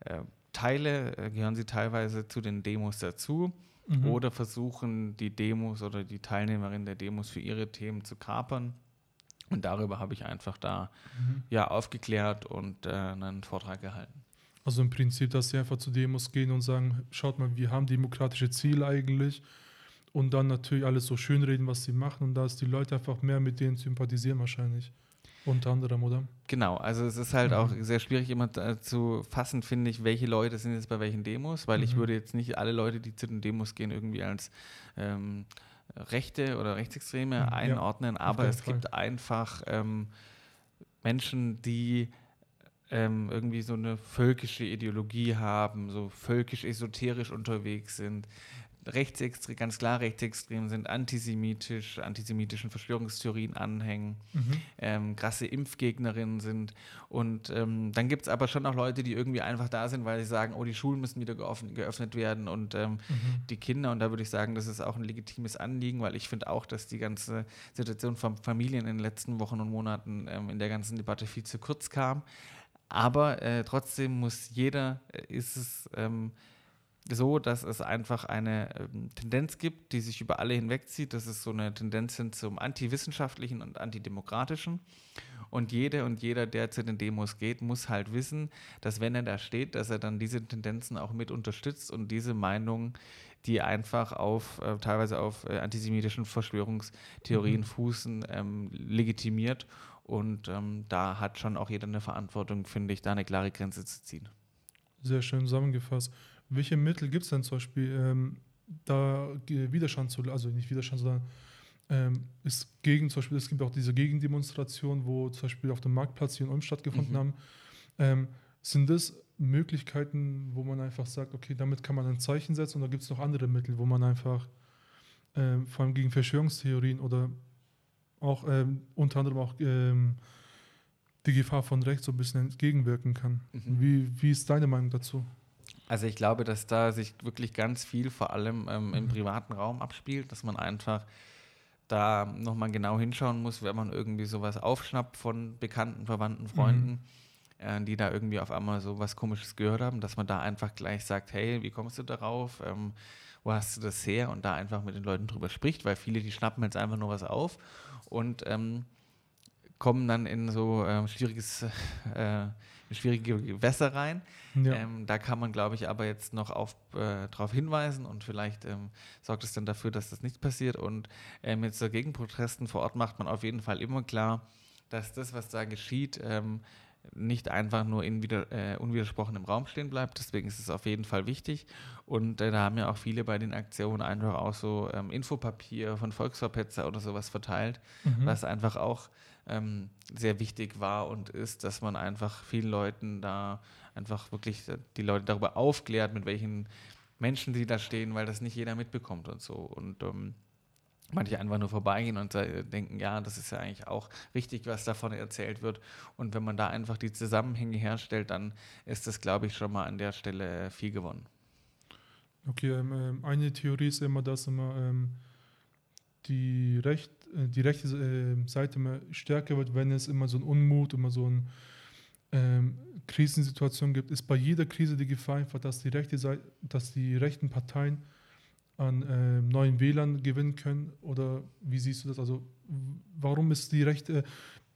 äh, Teile, äh, gehören sie teilweise zu den Demos dazu. Mhm. Oder versuchen die Demos oder die Teilnehmerinnen der Demos für ihre Themen zu kapern und darüber habe ich einfach da mhm. ja, aufgeklärt und äh, einen Vortrag gehalten. Also im Prinzip, dass sie einfach zu Demos gehen und sagen, schaut mal, wir haben demokratische Ziele eigentlich und dann natürlich alles so schönreden, was sie machen und da ist die Leute einfach mehr mit denen sympathisieren wahrscheinlich. Unter anderem, oder? Genau, also es ist halt mhm. auch sehr schwierig immer zu fassen, finde ich, welche Leute sind jetzt bei welchen Demos, weil mhm. ich würde jetzt nicht alle Leute, die zu den Demos gehen, irgendwie als ähm, Rechte oder Rechtsextreme mhm, einordnen, ja, aber es Fall. gibt einfach ähm, Menschen, die ähm, irgendwie so eine völkische Ideologie haben, so völkisch esoterisch unterwegs sind, rechtsextrem, ganz klar rechtsextrem sind, antisemitisch, antisemitischen Verschwörungstheorien anhängen, mhm. ähm, krasse Impfgegnerinnen sind. Und ähm, dann gibt es aber schon auch Leute, die irgendwie einfach da sind, weil sie sagen, oh, die Schulen müssen wieder geöffnet, geöffnet werden und ähm, mhm. die Kinder. Und da würde ich sagen, das ist auch ein legitimes Anliegen, weil ich finde auch, dass die ganze Situation von Familien in den letzten Wochen und Monaten ähm, in der ganzen Debatte viel zu kurz kam. Aber äh, trotzdem muss jeder, äh, ist es ähm, so, dass es einfach eine ähm, Tendenz gibt, die sich über alle hinwegzieht. Das ist so eine Tendenz hin zum antiwissenschaftlichen und antidemokratischen. Und jede und jeder, der zu den Demos geht, muss halt wissen, dass wenn er da steht, dass er dann diese Tendenzen auch mit unterstützt und diese Meinungen, die einfach auf äh, teilweise auf äh, antisemitischen Verschwörungstheorien mhm. fußen, ähm, legitimiert. Und ähm, da hat schon auch jeder eine Verantwortung, finde ich, da eine klare Grenze zu ziehen. Sehr schön zusammengefasst. Welche Mittel gibt es denn zum Beispiel, ähm, da Widerstand zu, also nicht Widerstand, sondern ähm, ist gegen, zum Beispiel, es gibt auch diese Gegendemonstrationen, wo zum Beispiel auf dem Marktplatz hier in Ulm stattgefunden mhm. haben. Ähm, sind das Möglichkeiten, wo man einfach sagt, okay, damit kann man ein Zeichen setzen oder gibt es noch andere Mittel, wo man einfach ähm, vor allem gegen Verschwörungstheorien oder auch ähm, unter anderem auch ähm, die Gefahr von rechts so ein bisschen entgegenwirken kann. Mhm. Wie, wie ist deine Meinung dazu? Also ich glaube, dass da sich wirklich ganz viel vor allem ähm, im mhm. privaten Raum abspielt, dass man einfach da nochmal genau hinschauen muss, wenn man irgendwie sowas aufschnappt von Bekannten, Verwandten, Freunden, mhm. äh, die da irgendwie auf einmal so was Komisches gehört haben, dass man da einfach gleich sagt, hey, wie kommst du darauf? Ähm, wo hast du das her? Und da einfach mit den Leuten drüber spricht, weil viele, die schnappen jetzt einfach nur was auf und ähm, kommen dann in so äh, schwieriges äh, schwierige Gewässer rein. Ja. Ähm, da kann man, glaube ich, aber jetzt noch äh, darauf hinweisen und vielleicht ähm, sorgt es dann dafür, dass das nicht passiert. Und äh, mit so Gegenprotesten vor Ort macht man auf jeden Fall immer klar, dass das, was da geschieht, ähm, nicht einfach nur in wieder, äh, unwidersprochen im Raum stehen bleibt. Deswegen ist es auf jeden Fall wichtig. Und äh, da haben ja auch viele bei den Aktionen einfach auch so ähm, Infopapier von Volksverpetzer oder sowas verteilt, mhm. was einfach auch ähm, sehr wichtig war und ist, dass man einfach vielen Leuten da einfach wirklich die Leute darüber aufklärt, mit welchen Menschen sie da stehen, weil das nicht jeder mitbekommt und so. Und ähm, manche einfach nur vorbeigehen und denken, ja, das ist ja eigentlich auch richtig, was davon erzählt wird. Und wenn man da einfach die Zusammenhänge herstellt, dann ist das, glaube ich, schon mal an der Stelle viel gewonnen. Okay, ähm, ähm eine Theorie ist immer, dass immer ähm, die, Recht, die rechte äh, Seite immer stärker wird, wenn es immer so ein Unmut, immer so eine ähm, Krisensituation gibt, ist bei jeder Krise die Gefahr einfach, dass die, rechte Seite, dass die rechten Parteien an äh, neuen Wählern gewinnen können? Oder wie siehst du das? Also warum ist die rechte,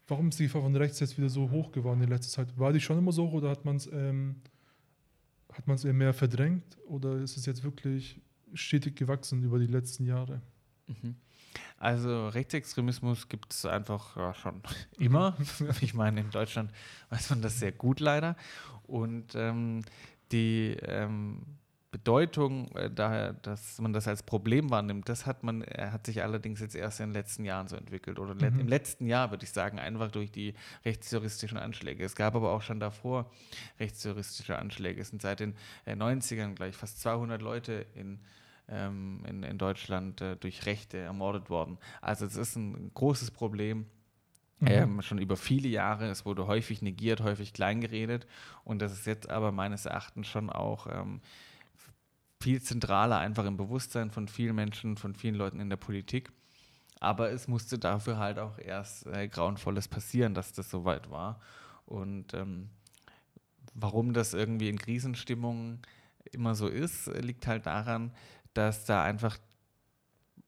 warum ist die Gefahr von rechts jetzt wieder so hoch geworden in letzter Zeit? War die schon immer so hoch oder hat man es ähm, hat man es eher mehr verdrängt oder ist es jetzt wirklich stetig gewachsen über die letzten Jahre? Mhm. Also Rechtsextremismus gibt es einfach ja, schon immer. ich meine, in Deutschland weiß man das sehr gut leider. Und ähm, die ähm, Bedeutung, äh, daher, dass man das als Problem wahrnimmt, das hat man, äh, hat sich allerdings jetzt erst in den letzten Jahren so entwickelt. Oder mhm. im letzten Jahr, würde ich sagen, einfach durch die rechtsterroristischen Anschläge. Es gab aber auch schon davor rechtsterroristische Anschläge. Es sind seit den äh, 90ern gleich fast 200 Leute in, ähm, in, in, Deutschland äh, durch Rechte ermordet worden. Also es ist ein großes Problem. Mhm. Ähm, schon über viele Jahre. Es wurde häufig negiert, häufig kleingeredet. Und das ist jetzt aber meines Erachtens schon auch ähm, viel zentraler einfach im Bewusstsein von vielen Menschen, von vielen Leuten in der Politik. Aber es musste dafür halt auch erst äh, Grauenvolles passieren, dass das soweit war. Und ähm, warum das irgendwie in Krisenstimmungen immer so ist, liegt halt daran, dass da einfach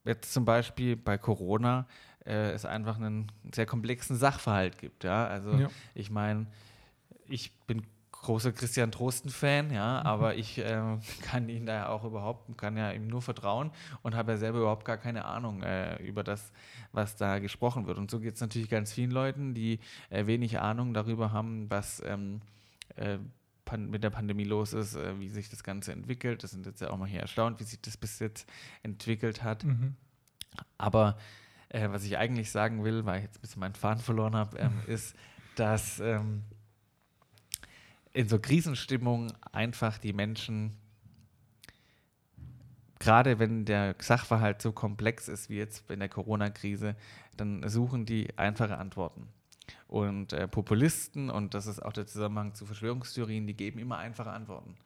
jetzt zum Beispiel bei Corona äh, es einfach einen sehr komplexen Sachverhalt gibt. Ja? Also ja. ich meine, ich bin großer Christian Trosten-Fan, ja, mhm. aber ich äh, kann ihn da auch überhaupt, kann ja ihm nur vertrauen und habe ja selber überhaupt gar keine Ahnung äh, über das, was da gesprochen wird. Und so geht es natürlich ganz vielen Leuten, die äh, wenig Ahnung darüber haben, was ähm, äh, mit der Pandemie los ist, äh, wie sich das Ganze entwickelt. Das sind jetzt ja auch mal hier erstaunt, wie sich das bis jetzt entwickelt hat. Mhm. Aber äh, was ich eigentlich sagen will, weil ich jetzt ein bisschen meinen Faden verloren habe, ähm, ist, dass ähm, in so Krisenstimmung einfach die Menschen, gerade wenn der Sachverhalt so komplex ist wie jetzt in der Corona-Krise, dann suchen die einfache Antworten. Und äh, Populisten, und das ist auch der Zusammenhang zu Verschwörungstheorien, die geben immer einfache Antworten.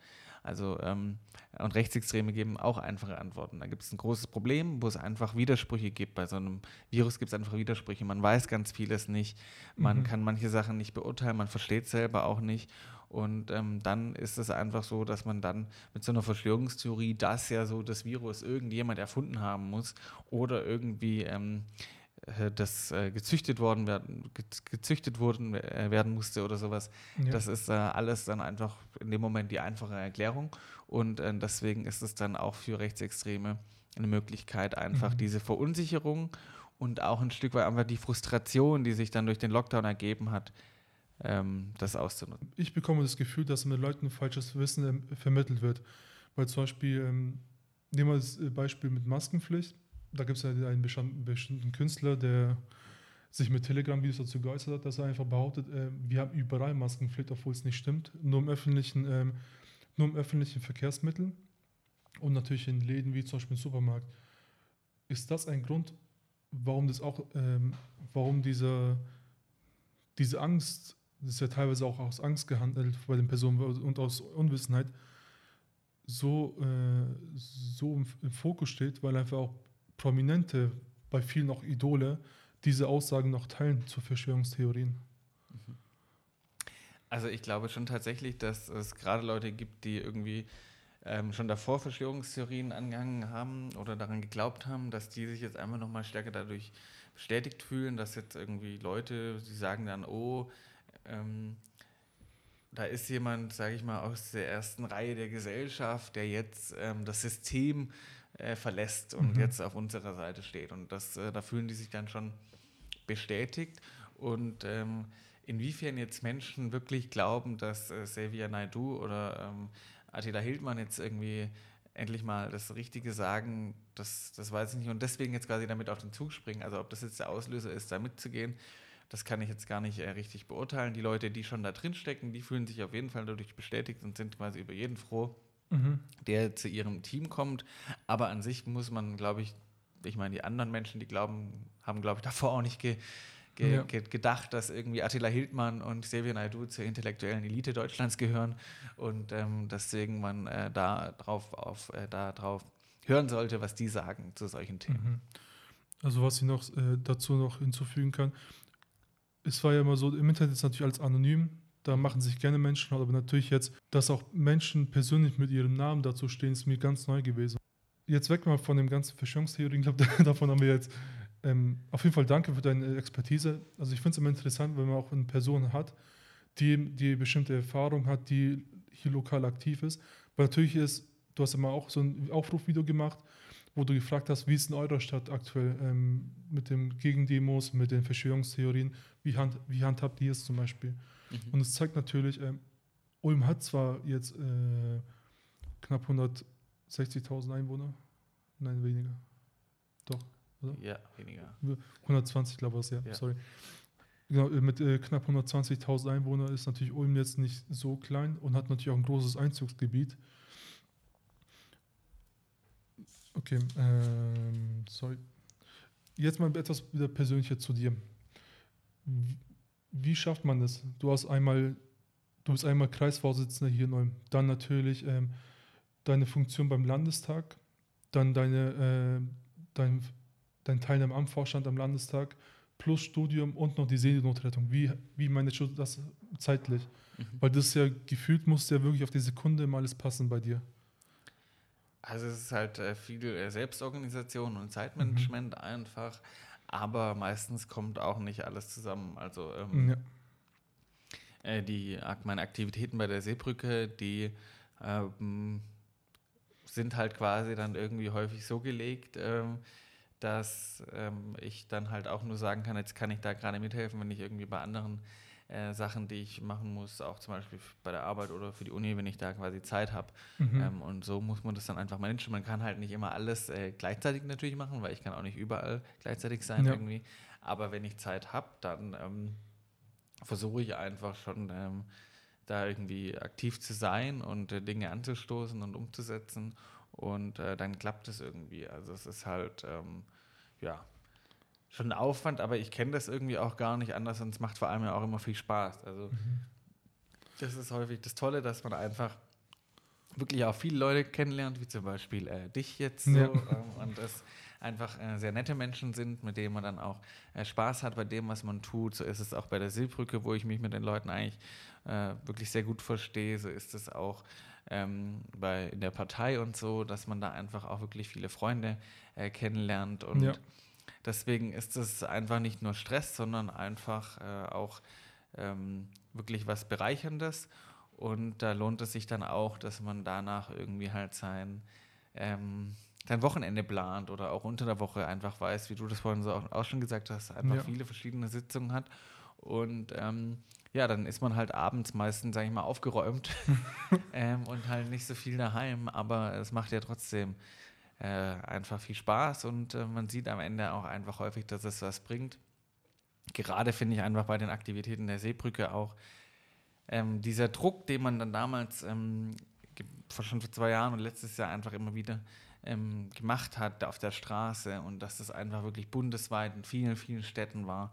Also ähm, und Rechtsextreme geben auch einfache Antworten. Da gibt es ein großes Problem, wo es einfach Widersprüche gibt. Bei so einem Virus gibt es einfach Widersprüche. Man weiß ganz vieles nicht. Man mhm. kann manche Sachen nicht beurteilen, man versteht selber auch nicht. Und ähm, dann ist es einfach so, dass man dann mit so einer Verschwörungstheorie, dass ja so das Virus irgendjemand erfunden haben muss oder irgendwie ähm, äh, das äh, gezüchtet worden werden, gezüchtet worden äh, werden musste oder sowas. Ja. Das ist äh, alles dann einfach in dem Moment die einfache Erklärung. Und äh, deswegen ist es dann auch für Rechtsextreme eine Möglichkeit, einfach mhm. diese Verunsicherung und auch ein Stück weit einfach die Frustration, die sich dann durch den Lockdown ergeben hat, ähm, das auszunutzen. Ich bekomme das Gefühl, dass mit Leuten falsches Wissen ähm, vermittelt wird. Weil zum Beispiel, ähm, nehmen wir das Beispiel mit Maskenpflicht. Da gibt es ja einen bestimmten Künstler, der sich mit Telegram-Videos dazu geäußert hat, dass er einfach behauptet, äh, wir haben überall Maskenpflicht, obwohl es nicht stimmt. Nur im öffentlichen, ähm, nur im öffentlichen Verkehrsmitteln und natürlich in Läden wie zum Beispiel im Supermarkt. Ist das ein Grund, warum das auch, ähm, warum diese, diese Angst das ist ja teilweise auch aus Angst gehandelt bei den Personen und aus Unwissenheit, so, äh, so im, im, Fokus steht, weil einfach auch Prominente, bei vielen auch Idole, diese Aussagen noch teilen zu Verschwörungstheorien. Mhm. Also ich glaube schon tatsächlich, dass es gerade Leute gibt, die irgendwie ähm, schon davor Verschwörungstheorien angehangen haben oder daran geglaubt haben, dass die sich jetzt einfach nochmal stärker dadurch bestätigt fühlen, dass jetzt irgendwie Leute, die sagen dann, oh, ähm, da ist jemand, sage ich mal, aus der ersten Reihe der Gesellschaft, der jetzt ähm, das System äh, verlässt und mhm. jetzt auf unserer Seite steht. Und das, äh, da fühlen die sich dann schon bestätigt. Und ähm, inwiefern jetzt Menschen wirklich glauben, dass äh, Xavier Naidu oder ähm, Attila Hildmann jetzt irgendwie endlich mal das Richtige sagen, das, das weiß ich nicht. Und deswegen jetzt quasi damit auf den Zug springen. Also ob das jetzt der Auslöser ist, da mitzugehen das kann ich jetzt gar nicht äh, richtig beurteilen. Die Leute, die schon da drin stecken, die fühlen sich auf jeden Fall dadurch bestätigt und sind quasi über jeden froh, mhm. der zu ihrem Team kommt. Aber an sich muss man, glaube ich, ich meine, die anderen Menschen, die glauben, haben, glaube ich, davor auch nicht ge ge ja. ge gedacht, dass irgendwie Attila Hildmann und Xavier Naidu zur intellektuellen Elite Deutschlands gehören und ähm, deswegen man äh, da drauf auf äh, da drauf hören sollte, was die sagen zu solchen Themen. Mhm. Also was ich noch äh, dazu noch hinzufügen kann, es war ja immer so, im Internet ist natürlich alles anonym, da machen sich gerne Menschen, aber natürlich jetzt, dass auch Menschen persönlich mit ihrem Namen dazu stehen, ist mir ganz neu gewesen. Jetzt weg mal von dem ganzen Verschwörungstheorien, ich glaube, davon haben wir jetzt ähm, auf jeden Fall danke für deine Expertise. Also ich finde es immer interessant, wenn man auch eine Person hat, die, die bestimmte Erfahrung hat, die hier lokal aktiv ist. Weil natürlich ist, du hast immer auch so ein Aufrufvideo gemacht, wo du gefragt hast, wie ist in eurer Stadt aktuell ähm, mit den Gegendemos, mit den Verschwörungstheorien, wie, hand, wie handhabt ihr es zum Beispiel? Mhm. Und es zeigt natürlich, ähm, Ulm hat zwar jetzt äh, knapp 160.000 Einwohner, nein, weniger. Doch, oder? Ja, weniger. 120, glaube ich, ja, ja. sorry. Genau, äh, mit äh, knapp 120.000 Einwohnern ist natürlich Ulm jetzt nicht so klein und hat natürlich auch ein großes Einzugsgebiet. Okay, ähm, sorry. Jetzt mal etwas wieder persönlicher zu dir. Wie, schafft man das? Du hast einmal, du bist einmal Kreisvorsitzender hier in Ulm, dann natürlich ähm, deine Funktion beim Landestag, dann deine, äh, dein, dein Teilnahme am Vorstand am Landestag, plus Studium und noch die Seenotrettung. Wie, wie managst du das zeitlich? Mhm. Weil das ja gefühlt muss ja wirklich auf die Sekunde immer alles passen bei dir. Also es ist halt äh, viel äh, Selbstorganisation und Zeitmanagement mhm. einfach, aber meistens kommt auch nicht alles zusammen. Also ähm, ja. äh, die, meine Aktivitäten bei der Seebrücke, die ähm, sind halt quasi dann irgendwie häufig so gelegt, ähm, dass ähm, ich dann halt auch nur sagen kann, jetzt kann ich da gerade mithelfen, wenn ich irgendwie bei anderen äh, Sachen, die ich machen muss, auch zum Beispiel bei der Arbeit oder für die Uni, wenn ich da quasi Zeit habe. Mhm. Ähm, und so muss man das dann einfach managen. Man kann halt nicht immer alles äh, gleichzeitig natürlich machen, weil ich kann auch nicht überall gleichzeitig sein ja. irgendwie. Aber wenn ich Zeit habe, dann ähm, versuche ich einfach schon ähm, da irgendwie aktiv zu sein und äh, Dinge anzustoßen und umzusetzen. Und äh, dann klappt es irgendwie. Also es ist halt, ähm, ja, schon ein Aufwand, aber ich kenne das irgendwie auch gar nicht anders und es macht vor allem ja auch immer viel Spaß. Also mhm. das ist häufig das Tolle, dass man einfach wirklich auch viele Leute kennenlernt, wie zum Beispiel äh, dich jetzt so, ja. ähm, und das einfach äh, sehr nette Menschen sind, mit denen man dann auch äh, Spaß hat bei dem, was man tut. So ist es auch bei der Silbrücke, wo ich mich mit den Leuten eigentlich äh, wirklich sehr gut verstehe. So ist es auch ähm, bei, in der Partei und so, dass man da einfach auch wirklich viele Freunde äh, kennenlernt und ja. Deswegen ist es einfach nicht nur Stress, sondern einfach äh, auch ähm, wirklich was Bereicherndes. Und da lohnt es sich dann auch, dass man danach irgendwie halt sein ähm, sein Wochenende plant oder auch unter der Woche einfach weiß, wie du das vorhin so auch, auch schon gesagt hast, einfach ja. viele verschiedene Sitzungen hat. Und ähm, ja, dann ist man halt abends meistens, sage ich mal, aufgeräumt ähm, und halt nicht so viel daheim, aber es macht ja trotzdem äh, einfach viel Spaß und äh, man sieht am Ende auch einfach häufig, dass es was bringt. Gerade finde ich einfach bei den Aktivitäten der Seebrücke auch ähm, dieser Druck, den man dann damals ähm, schon vor zwei Jahren und letztes Jahr einfach immer wieder ähm, gemacht hat auf der Straße und dass das einfach wirklich bundesweit in vielen, vielen Städten war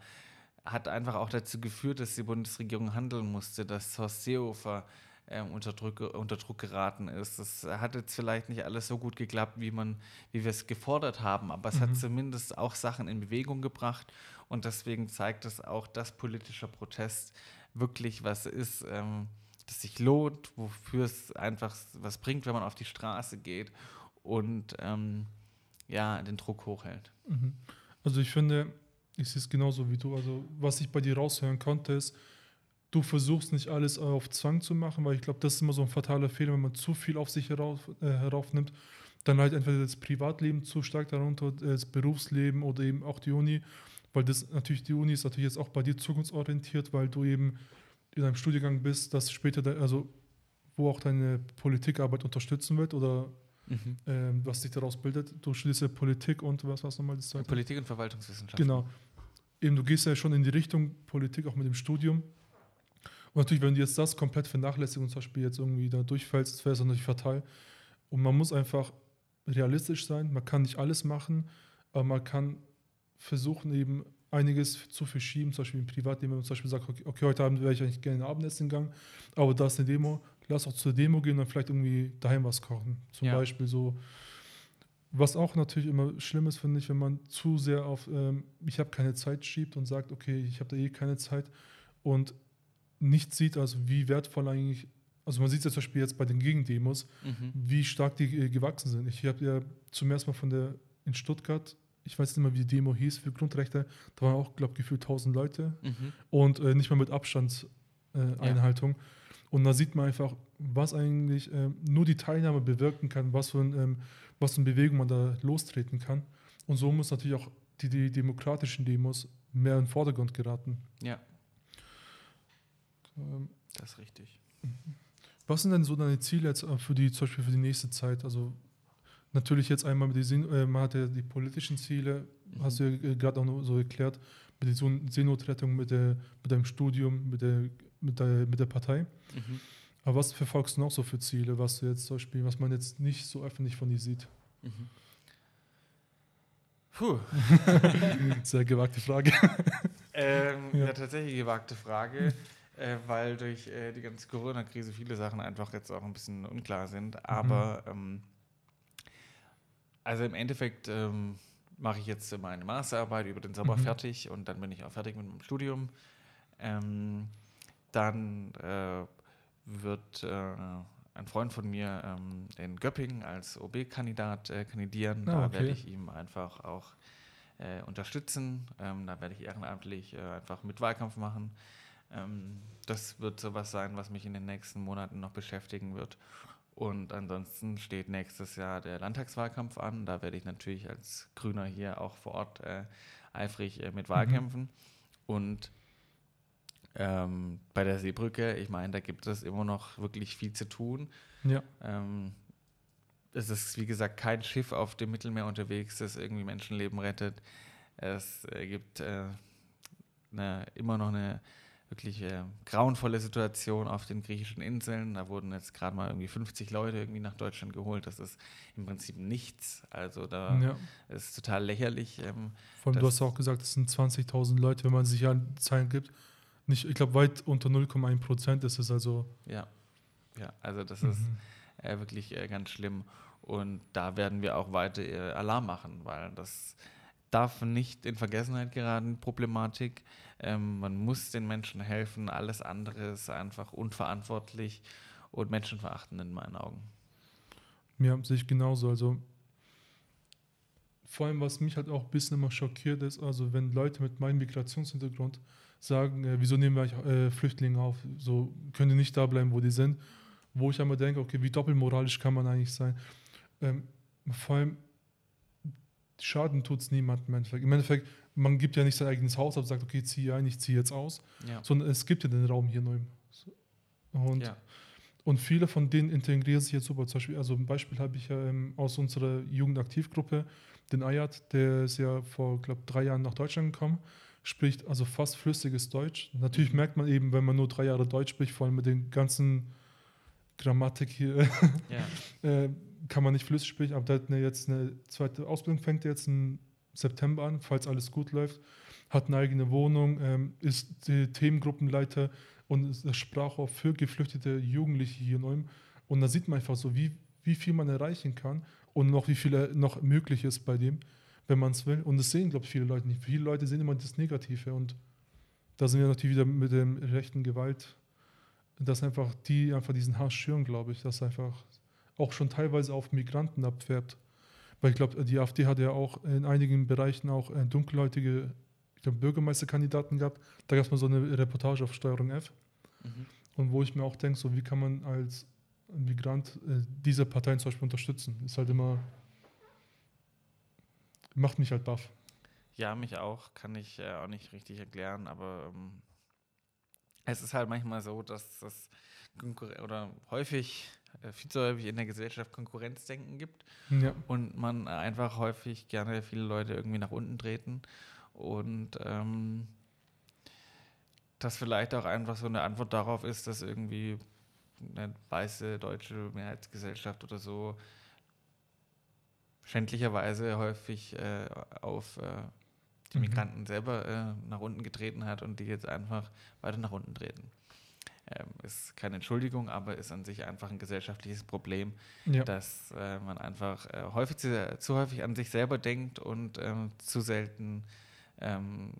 hat einfach auch dazu geführt, dass die Bundesregierung handeln musste, dass Horst Seehofer äh, unter, Druck, unter Druck geraten ist. Das hat jetzt vielleicht nicht alles so gut geklappt, wie, man, wie wir es gefordert haben, aber es mhm. hat zumindest auch Sachen in Bewegung gebracht und deswegen zeigt es auch, dass politischer Protest wirklich was ist, ähm, das sich lohnt, wofür es einfach was bringt, wenn man auf die Straße geht und ähm, ja, den Druck hochhält. Mhm. Also ich finde, ich sehe es genauso wie du. Also, was ich bei dir raushören konnte, ist, du versuchst nicht alles auf Zwang zu machen, weil ich glaube, das ist immer so ein fataler Fehler, wenn man zu viel auf sich herauf, äh, heraufnimmt. Dann halt entweder das Privatleben zu stark darunter, das Berufsleben oder eben auch die Uni, weil das natürlich, die Uni ist natürlich jetzt auch bei dir zukunftsorientiert, weil du eben in einem Studiengang bist, das später, de, also wo auch deine Politikarbeit unterstützen wird oder Mhm. Ähm, was sich daraus bildet. Du studierst ja Politik und was war es nochmal das zweite? Politik und Verwaltungswissenschaft. Genau. Eben, du gehst ja schon in die Richtung Politik, auch mit dem Studium. Und natürlich, wenn du jetzt das komplett vernachlässigst und zum Beispiel jetzt irgendwie da durchfällst, wäre es natürlich fatal. Und man muss einfach realistisch sein. Man kann nicht alles machen, aber man kann versuchen, eben einiges zu verschieben, zum Beispiel im Privatleben, wenn man zum Beispiel sagt, okay, okay heute Abend wäre ich eigentlich gerne Abendessen gegangen, aber da ist eine Demo, lass auch zur Demo gehen und vielleicht irgendwie daheim was kochen. Zum ja. Beispiel so. Was auch natürlich immer schlimm ist, finde ich, wenn man zu sehr auf ähm, ich habe keine Zeit schiebt und sagt, okay, ich habe da eh keine Zeit und nicht sieht, also wie wertvoll eigentlich, also man sieht es ja zum Beispiel jetzt bei den Gegendemos, mhm. wie stark die äh, gewachsen sind. Ich habe ja zum ersten Mal von der in Stuttgart, ich weiß nicht mehr, wie die Demo hieß für Grundrechte, da waren auch, glaube ich, gefühlt 1000 Leute mhm. und äh, nicht mal mit Abstandseinhaltung. Äh, ja. Und da sieht man einfach, was eigentlich ähm, nur die Teilnahme bewirken kann, was für, ein, ähm, was für eine Bewegung man da lostreten kann. Und so muss natürlich auch die, die demokratischen Demos mehr in den Vordergrund geraten. Ja. Ähm, das ist richtig. Was sind denn so deine Ziele jetzt äh, für die, zum Beispiel für die nächste Zeit? Also natürlich jetzt einmal mit die, äh, man hat ja die politischen Ziele, mhm. hast du ja äh, gerade auch so erklärt, mit der Seenotrettung, mit, der, mit deinem Studium, mit der, mit der, mit der Partei. Mhm. Aber was verfolgst du noch so für Ziele, was du jetzt zum Beispiel, was man jetzt nicht so öffentlich von dir sieht? Mhm. Puh. Sehr gewagte Frage. Ähm, ja. ja. tatsächlich gewagte Frage, äh, weil durch äh, die ganze Corona-Krise viele Sachen einfach jetzt auch ein bisschen unklar sind. Aber mhm. ähm, also im Endeffekt ähm, mache ich jetzt meine Masterarbeit über den Sommer mhm. fertig und dann bin ich auch fertig mit meinem Studium. Ähm, dann äh, wird äh, ein Freund von mir ähm, in Göppingen als OB-Kandidat äh, kandidieren. Ah, da okay. werde ich ihm einfach auch äh, unterstützen. Ähm, da werde ich ehrenamtlich einfach mit Wahlkampf machen. Ähm, das wird sowas sein, was mich in den nächsten Monaten noch beschäftigen wird. Und ansonsten steht nächstes Jahr der Landtagswahlkampf an. Da werde ich natürlich als Grüner hier auch vor Ort äh, eifrig äh, mit Wahlkämpfen. Mhm. Und ähm, bei der Seebrücke, ich meine, da gibt es immer noch wirklich viel zu tun. Ja. Ähm, es ist, wie gesagt, kein Schiff auf dem Mittelmeer unterwegs, das irgendwie Menschenleben rettet. Es äh, gibt äh, eine, immer noch eine wirklich äh, grauenvolle Situation auf den griechischen Inseln. Da wurden jetzt gerade mal irgendwie 50 Leute irgendwie nach Deutschland geholt. Das ist im Prinzip nichts. Also da ja. ist total lächerlich. Ähm, Vor allem, du hast auch gesagt, es sind 20.000 Leute, wenn man sich ja Zahlen gibt nicht, ich glaube, weit unter 0,1 Prozent ist es also. Ja, ja also das mhm. ist äh, wirklich äh, ganz schlimm. Und da werden wir auch weiter äh, Alarm machen, weil das darf nicht in Vergessenheit geraten, Problematik. Ähm, man muss den Menschen helfen. Alles andere ist einfach unverantwortlich und menschenverachtend in meinen Augen. Ja, sehe ich genauso. Also vor allem, was mich halt auch ein bisschen immer schockiert ist, also wenn Leute mit meinem Migrationshintergrund sagen, äh, wieso nehmen wir äh, Flüchtlinge auf? So können die nicht da bleiben, wo die sind. Wo ich einmal denke, okay, wie doppelmoralisch kann man eigentlich sein? Ähm, vor allem, Schaden tut es niemandem im Endeffekt. Im Endeffekt, man gibt ja nicht sein eigenes Haus ab, sagt, okay, ziehe ein, ich ziehe jetzt aus, ja. sondern es gibt ja den Raum hier neu. Und, ja. und viele von denen integrieren sich jetzt super. Zum Beispiel, also ein Beispiel habe ich ja ähm, aus unserer Jugendaktivgruppe, den Ayat, der ist ja vor, glaube drei Jahren nach Deutschland gekommen spricht also fast flüssiges Deutsch. Natürlich mhm. merkt man eben, wenn man nur drei Jahre Deutsch spricht, vor allem mit den ganzen Grammatik hier, ja. äh, kann man nicht flüssig sprechen, aber der hat eine, jetzt eine zweite Ausbildung, fängt jetzt im September an, falls alles gut läuft, hat eine eigene Wohnung, ähm, ist Themengruppenleiter und ist der Sprachrohr für geflüchtete Jugendliche hier in Ulm. Und da sieht man einfach so, wie, wie viel man erreichen kann und noch wie viel noch möglich ist bei dem wenn man es will. Und das sehen, glaube ich, viele Leute nicht. Viele Leute sehen immer das Negative. Und da sind wir natürlich wieder mit dem rechten Gewalt, dass einfach die einfach diesen Hass schüren, glaube ich, dass einfach auch schon teilweise auf Migranten abfärbt. Weil ich glaube, die AfD hat ja auch in einigen Bereichen auch äh, dunkelhäutige glaub, Bürgermeisterkandidaten gehabt. Da gab es mal so eine Reportage auf Steuerung F. Mhm. Und wo ich mir auch denke, so wie kann man als Migrant äh, diese Parteien zum Beispiel unterstützen? Ist halt immer macht mich halt baff. Ja, mich auch. Kann ich äh, auch nicht richtig erklären, aber ähm, es ist halt manchmal so, dass das oder häufig, äh, viel zu häufig in der Gesellschaft Konkurrenzdenken gibt ja. und man einfach häufig gerne viele Leute irgendwie nach unten treten und ähm, das vielleicht auch einfach so eine Antwort darauf ist, dass irgendwie eine weiße deutsche Mehrheitsgesellschaft oder so schändlicherweise häufig äh, auf äh, die mhm. Migranten mhm. selber äh, nach unten getreten hat und die jetzt einfach weiter nach unten treten. Ähm, ist keine Entschuldigung, aber ist an sich einfach ein gesellschaftliches Problem, ja. dass äh, man einfach äh, häufig zu, zu, häufig an sich selber denkt und ähm, zu selten ähm,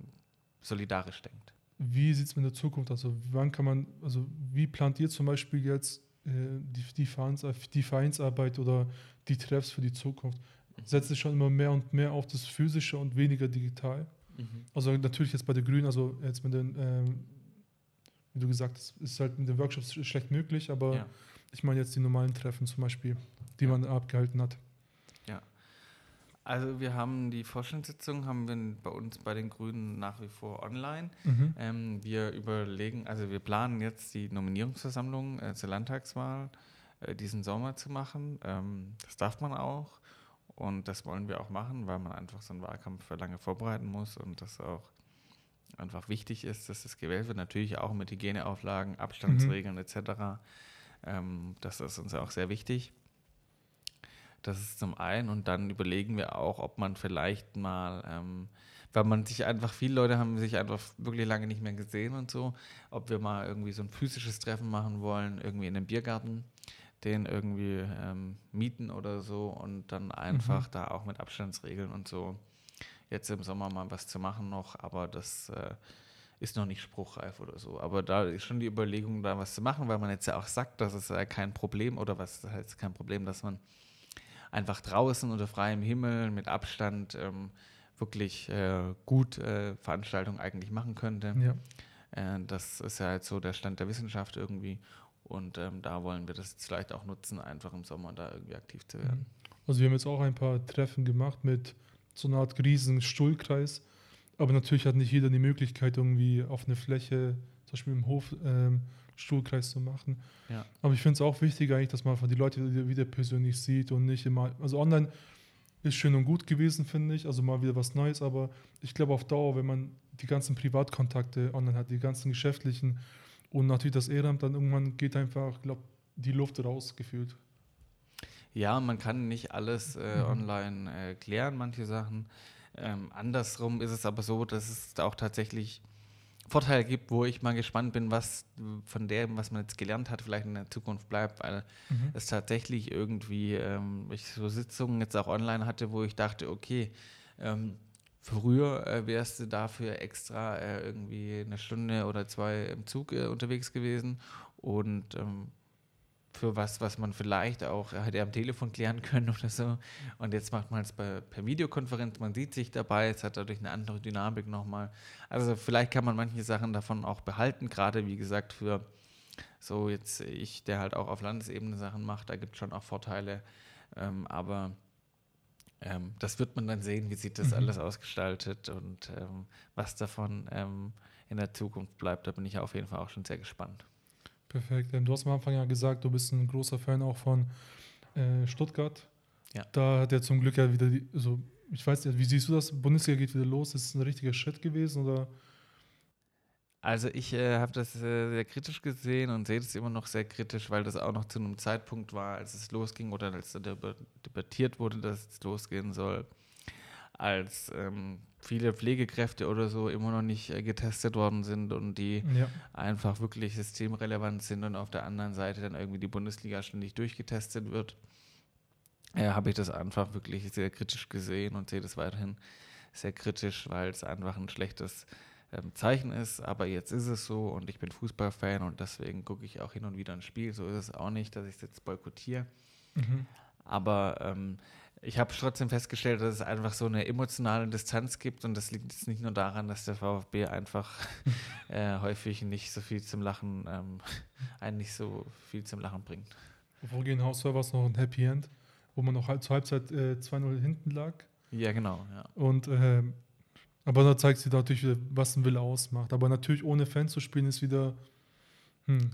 solidarisch denkt. Wie sieht es mit der Zukunft aus? Also wann kann man, also wie plant ihr zum Beispiel jetzt äh, die, die, Vereins, die Vereinsarbeit oder die Treffs für die Zukunft? Setzt sich schon immer mehr und mehr auf das Physische und weniger digital. Mhm. Also natürlich jetzt bei den Grünen, also jetzt mit den ähm, wie du gesagt hast, ist halt mit den Workshops schlecht möglich, aber Ja. ich meine jetzt die normalen Treffen zum Beispiel, die Ja. man abgehalten hat. Also wir haben die Vorstandssitzung haben wir bei uns bei den Grünen nach wie vor online. Mhm. Ähm, wir überlegen, also wir planen jetzt die Nominierungsversammlung äh, zur Landtagswahl äh, diesen Sommer zu machen. Ähm, das darf man auch und das wollen wir auch machen, weil man einfach so einen Wahlkampf für lange vorbereiten muss und das auch einfach wichtig ist, dass das gewählt wird. Natürlich auch mit Hygieneauflagen, Abstandsregeln etc. Ähm, das ist uns auch sehr wichtig. Das ist zum einen und dann überlegen wir auch, ob man vielleicht mal, ähm, weil man sich einfach, viele Leute haben sich einfach wirklich lange nicht mehr gesehen und so, ob wir mal irgendwie so ein physisches Treffen machen wollen, irgendwie in einem Biergarten, den irgendwie ähm, mieten oder so und dann einfach da auch mit Abstandsregeln und so jetzt im Sommer mal was zu machen noch, aber das äh, ist noch nicht spruchreif oder so. Aber da ist schon die Überlegung, da was zu machen, weil man jetzt ja auch sagt, dass es äh, kein Problem oder was heißt kein Problem, dass man einfach draußen unter freiem Himmel mit Abstand ähm, wirklich äh, gut äh, Veranstaltungen eigentlich machen könnte. Ja. Äh, das ist ja jetzt so der Stand der Wissenschaft irgendwie. Und ähm, da wollen wir das jetzt vielleicht auch nutzen, einfach im Sommer da irgendwie aktiv zu werden. Also wir haben jetzt auch ein paar Treffen gemacht mit so einer Art riesen Stuhlkreis. Aber natürlich hat nicht jeder die Möglichkeit, irgendwie auf eine Fläche, zum Beispiel im Hof, ähm, Stuhlkreis zu machen. Ja. Aber ich finde es auch wichtig eigentlich, dass man einfach die Leute wieder persönlich sieht und nicht immer, also online ist schön und gut gewesen, finde ich, also mal wieder was Neues, aber ich glaube auf Dauer, wenn man die ganzen Privatkontakte online hat, die ganzen geschäftlichen und natürlich das Ehrenamt, dann irgendwann geht einfach, glaube die Luft raus gefühlt. Ja, man kann nicht alles äh, Mhm. online äh, klären, manche Sachen. Ähm, andersrum ist es aber so, dass es auch tatsächlich Vorteile gibt, wo ich mal gespannt bin, was von dem, was man jetzt gelernt hat, vielleicht in der Zukunft bleibt, weil es tatsächlich irgendwie, ähm, ich so Sitzungen jetzt auch online hatte, wo ich dachte, okay, ähm, früher äh, wärst du dafür extra äh, irgendwie eine Stunde oder zwei im Zug äh, unterwegs gewesen und ähm, für was, was man vielleicht auch hätte am Telefon klären können oder so. Und jetzt macht man es per Videokonferenz, man sieht sich dabei, es hat dadurch eine andere Dynamik nochmal. Also vielleicht kann man manche Sachen davon auch behalten, gerade wie gesagt für so jetzt ich, der halt auch auf Landesebene Sachen macht, da gibt es schon auch Vorteile. Ähm, aber ähm, das wird man dann sehen, wie sich das Mhm. alles ausgestaltet und ähm, was davon ähm, in der Zukunft bleibt. Da bin ich auf jeden Fall auch schon sehr gespannt. Perfekt. Du hast am Anfang ja gesagt, du bist ein großer Fan auch von äh, Stuttgart. Ja. Da hat er zum Glück ja wieder, die, also ich weiß nicht, wie siehst du das? Bundesliga geht wieder los. Ist es ein richtiger Schritt gewesen oder? Also ich äh, habe das äh, sehr kritisch gesehen und sehe das immer noch sehr kritisch, weil das auch noch zu einem Zeitpunkt war, als es losging oder als deba- debattiert wurde, dass es losgehen soll, als ähm, viele Pflegekräfte oder so immer noch nicht äh, getestet worden sind und die Ja. einfach wirklich systemrelevant sind und auf der anderen Seite dann irgendwie die Bundesliga ständig durchgetestet wird, äh, habe ich das einfach wirklich sehr kritisch gesehen und sehe das weiterhin sehr kritisch, weil es einfach ein schlechtes ähm, Zeichen ist. Aber jetzt ist es so und ich bin Fußballfan und deswegen gucke ich auch hin und wieder ein Spiel. So ist es auch nicht, dass ich es jetzt boykottiere. Mhm. Aber ähm, ich habe trotzdem festgestellt, dass es einfach so eine emotionale Distanz gibt und das liegt jetzt nicht nur daran, dass der VfB einfach äh, häufig nicht so viel zum Lachen, ähm, einen nicht so viel zum Lachen bringt. Vor gegen Hausfall war es noch ein Happy End, wo man noch halb, zur Halbzeit äh, 2-0 hinten lag. Ja, genau. Ja. Und ähm, aber da zeigt sich natürlich wieder, was ein Wille ausmacht. Aber natürlich ohne Fans zu spielen ist wieder. Hm,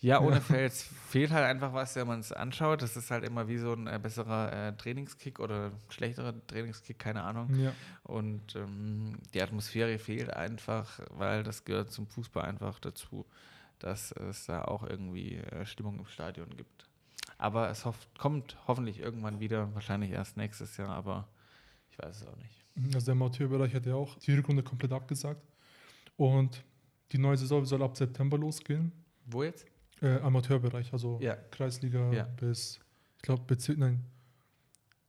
Ja, ohne Ja. Fels fehlt halt einfach was, wenn man es anschaut. Das ist halt immer wie so ein äh, besserer äh, Trainingskick oder schlechterer Trainingskick, keine Ahnung. ja. Und ähm, die Atmosphäre fehlt einfach, weil das gehört zum Fußball einfach dazu, dass es da auch irgendwie äh, Stimmung im Stadion gibt. Aber es kommt hoffentlich irgendwann wieder, wahrscheinlich erst nächstes Jahr, aber ich weiß es auch nicht. Also der Amateurbereich hat ja auch die Rückrunde komplett abgesagt. Und die neue Saison soll ab September losgehen. Wo jetzt? Äh, Amateurbereich, also Ja. Kreisliga Ja. bis, ich glaube, Bezirk, nein.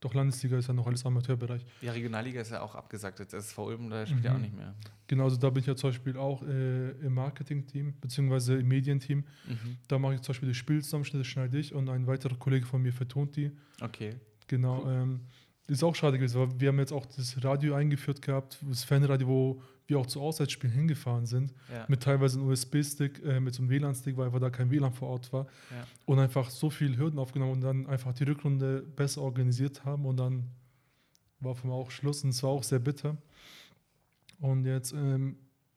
Doch Landesliga ist ja noch alles Amateurbereich. Ja, Regionalliga ist ja auch abgesagt. Jetzt SV Ulm, da spielt ja auch Mhm. nicht mehr. Genau, also da bin ich ja zum Beispiel auch äh, im Marketing-Team, beziehungsweise im Medienteam. Mhm. Da mache ich zum Beispiel die Spielzusammenschnitte, schneide ich und ein weiterer Kollege von mir vertont die. Okay. Genau. Cool. Ähm, ist auch schade gewesen, weil wir haben jetzt auch das Radio eingeführt gehabt, das Fanradio, wo wir auch zu Auswärtsspielen hingefahren sind, Ja. mit teilweise einem USB-Stick, äh, mit so einem WLAN-Stick, weil einfach da kein WLAN vor Ort war. Ja. Und einfach so viele Hürden aufgenommen und dann einfach die Rückrunde besser organisiert haben und dann war für mich auch Schluss und es war auch sehr bitter. Und jetzt ähm,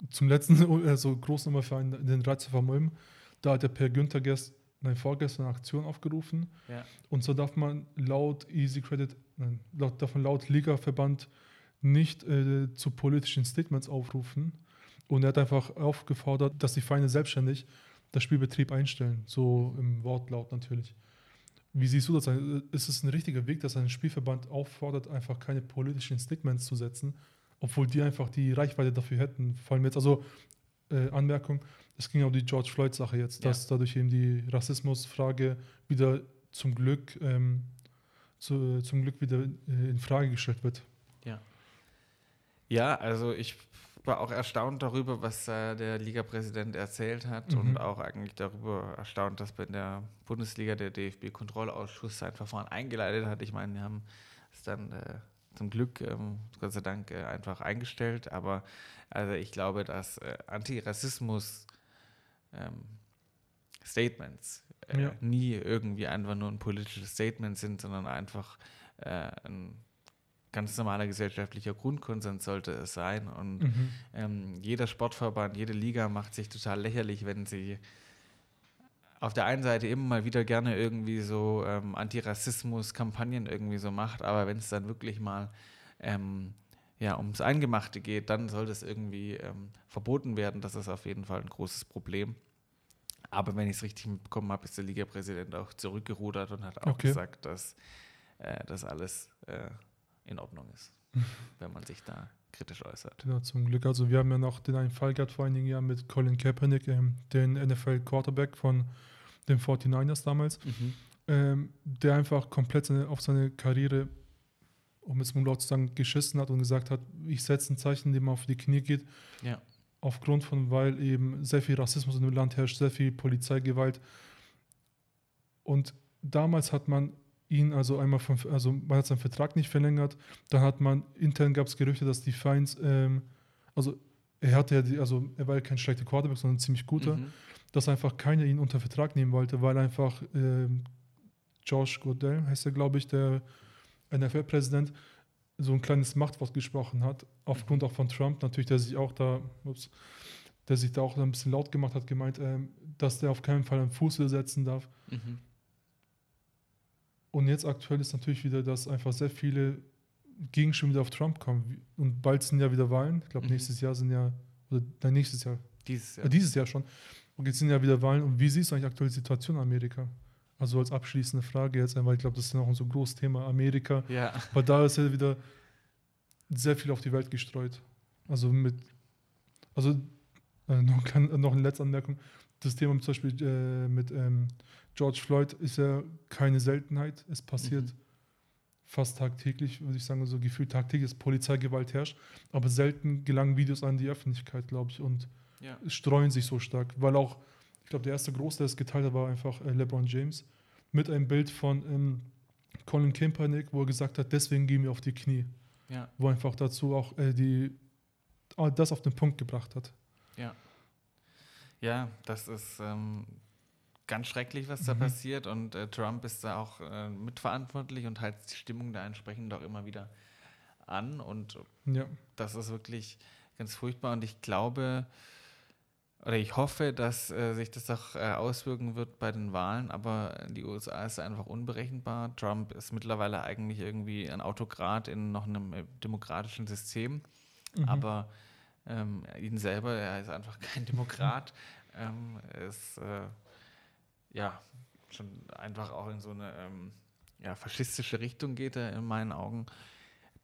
zum letzten, also Großnummerverein, den Reiz von Ulm, da hat der Per Günther gest, nein, vorgestern eine Aktion aufgerufen. Ja. Und so darf man laut Easy Credit, nein, laut, darf man laut Ligaverband nicht äh, zu politischen Statements aufrufen. Und er hat einfach aufgefordert, dass die Vereine selbstständig das Spielbetrieb einstellen. So im Wortlaut natürlich. Wie siehst du das? Ist es ein richtiger Weg, dass ein Spielverband auffordert, einfach keine politischen Statements zu setzen, obwohl die einfach die Reichweite dafür hätten? Vor allem jetzt, also äh, Anmerkung, es ging ja um die George Floyd-Sache jetzt, Ja. dass dadurch eben die Rassismusfrage wieder zum Glück, ähm, zu, zum Glück wieder äh, in Frage gestellt wird. Ja, also ich war auch erstaunt darüber, was äh, der Ligapräsident erzählt hat Mhm. und auch eigentlich darüber erstaunt, dass bei der Bundesliga der DFB-Kontrollausschuss sein Verfahren eingeleitet hat. Ich meine, wir haben es dann äh, zum Glück, ähm, Gott sei Dank, äh, einfach eingestellt. Aber also ich glaube, dass äh, Antirassismus ähm, äh, Ja. nie irgendwie einfach nur ein politisches Statement sind, sondern einfach äh, ein ganz normaler gesellschaftlicher Grundkonsens sollte es sein. Und Mhm. ähm, jeder Sportverband, jede Liga macht sich total lächerlich, wenn sie auf der einen Seite immer mal wieder gerne irgendwie so ähm, Antirassismus-Kampagnen irgendwie so macht, aber wenn es dann wirklich mal ähm, ja, ums Eingemachte geht, dann soll das irgendwie ähm, verboten werden. Das ist auf jeden Fall ein großes Problem. Aber wenn ich es richtig mitbekommen habe, ist der Ligapräsident auch zurückgerudert und hat auch Okay. gesagt, dass äh, das alles äh, in Ordnung ist, wenn man sich da kritisch äußert. Ja, zum Glück. Also wir haben ja noch den einen Fall gehabt vor einigen Jahren mit Colin Kaepernick, ähm, den NFL-Quarterback von den 49ers damals, ähm, der einfach komplett seine, auf seine Karriere, um es mal laut zu sagen, geschissen hat und gesagt hat, ich setze ein Zeichen, indem man auf die Knie geht, Ja. aufgrund von, weil eben sehr viel Rassismus in dem Land herrscht, sehr viel Polizeigewalt. Und damals hat man ihn also einmal von, also man hat seinen Vertrag nicht verlängert, dann hat man, intern gab es Gerüchte, dass die Feinds, ähm, also er hatte ja die, also er war ja kein schlechter Quarterback, sondern ein ziemlich guter, Mhm. Dass einfach keiner ihn unter Vertrag nehmen wollte, weil einfach ähm, Josh Godell, heißt er glaube ich, der NFL-Präsident, so ein kleines Machtwort gesprochen hat, aufgrund auch von Trump natürlich, der sich auch da, ups, der sich da auch ein bisschen laut gemacht hat, gemeint, ähm, dass der auf keinen Fall einen Fuß setzen darf. Mhm. Und jetzt aktuell ist natürlich wieder, dass einfach sehr viele Gegenstimmen wieder auf Trump kommen. Und bald sind ja wieder Wahlen. Ich glaube, Mhm. nächstes Jahr sind ja, oder nein, nächstes Jahr, Dieses äh, Jahr. dieses Jahr schon. Und jetzt sind ja wieder Wahlen. Und wie siehst du eigentlich aktuell die Situation in Amerika? Also als abschließende Frage jetzt, weil ich glaube, das ist ja noch ein so großes Thema, Amerika. ja. Weil da ist ja wieder sehr viel auf die Welt gestreut. Also mit, also äh, noch, kann, noch eine letzte Anmerkung. Das Thema zum Beispiel äh, mit ähm, George Floyd ist ja keine Seltenheit. Es passiert Mhm. fast tagtäglich, würde ich sagen, so gefühlt tagtäglich, dass Polizeigewalt herrscht. Aber selten gelangen Videos an die Öffentlichkeit, glaube ich, und ja. streuen sich so stark. Weil auch, ich glaube, der erste Groß, der es geteilt hat, war einfach äh, LeBron James mit einem Bild von ähm, Colin Kaepernick, wo er gesagt hat, deswegen gehen wir auf die Knie Ja. wo einfach dazu auch äh, die ah, das auf den Punkt gebracht hat. Ja. Ja, das ist ähm, ganz schrecklich, was da Mhm. passiert. Und äh, Trump ist da auch äh, mitverantwortlich und heizt die Stimmung da entsprechend auch immer wieder an. Und Ja, das ist wirklich ganz furchtbar. Und ich glaube, oder ich hoffe, dass äh, sich das auch äh, auswirken wird bei den Wahlen. Aber die USA ist einfach unberechenbar. Trump ist mittlerweile eigentlich irgendwie ein Autokrat in noch einem äh, demokratischen System. mhm. Aber ähm, ihn selber, er ist einfach kein Demokrat. ähm, er ist äh, ja schon einfach auch in so eine ähm, ja, faschistische Richtung geht er in meinen Augen.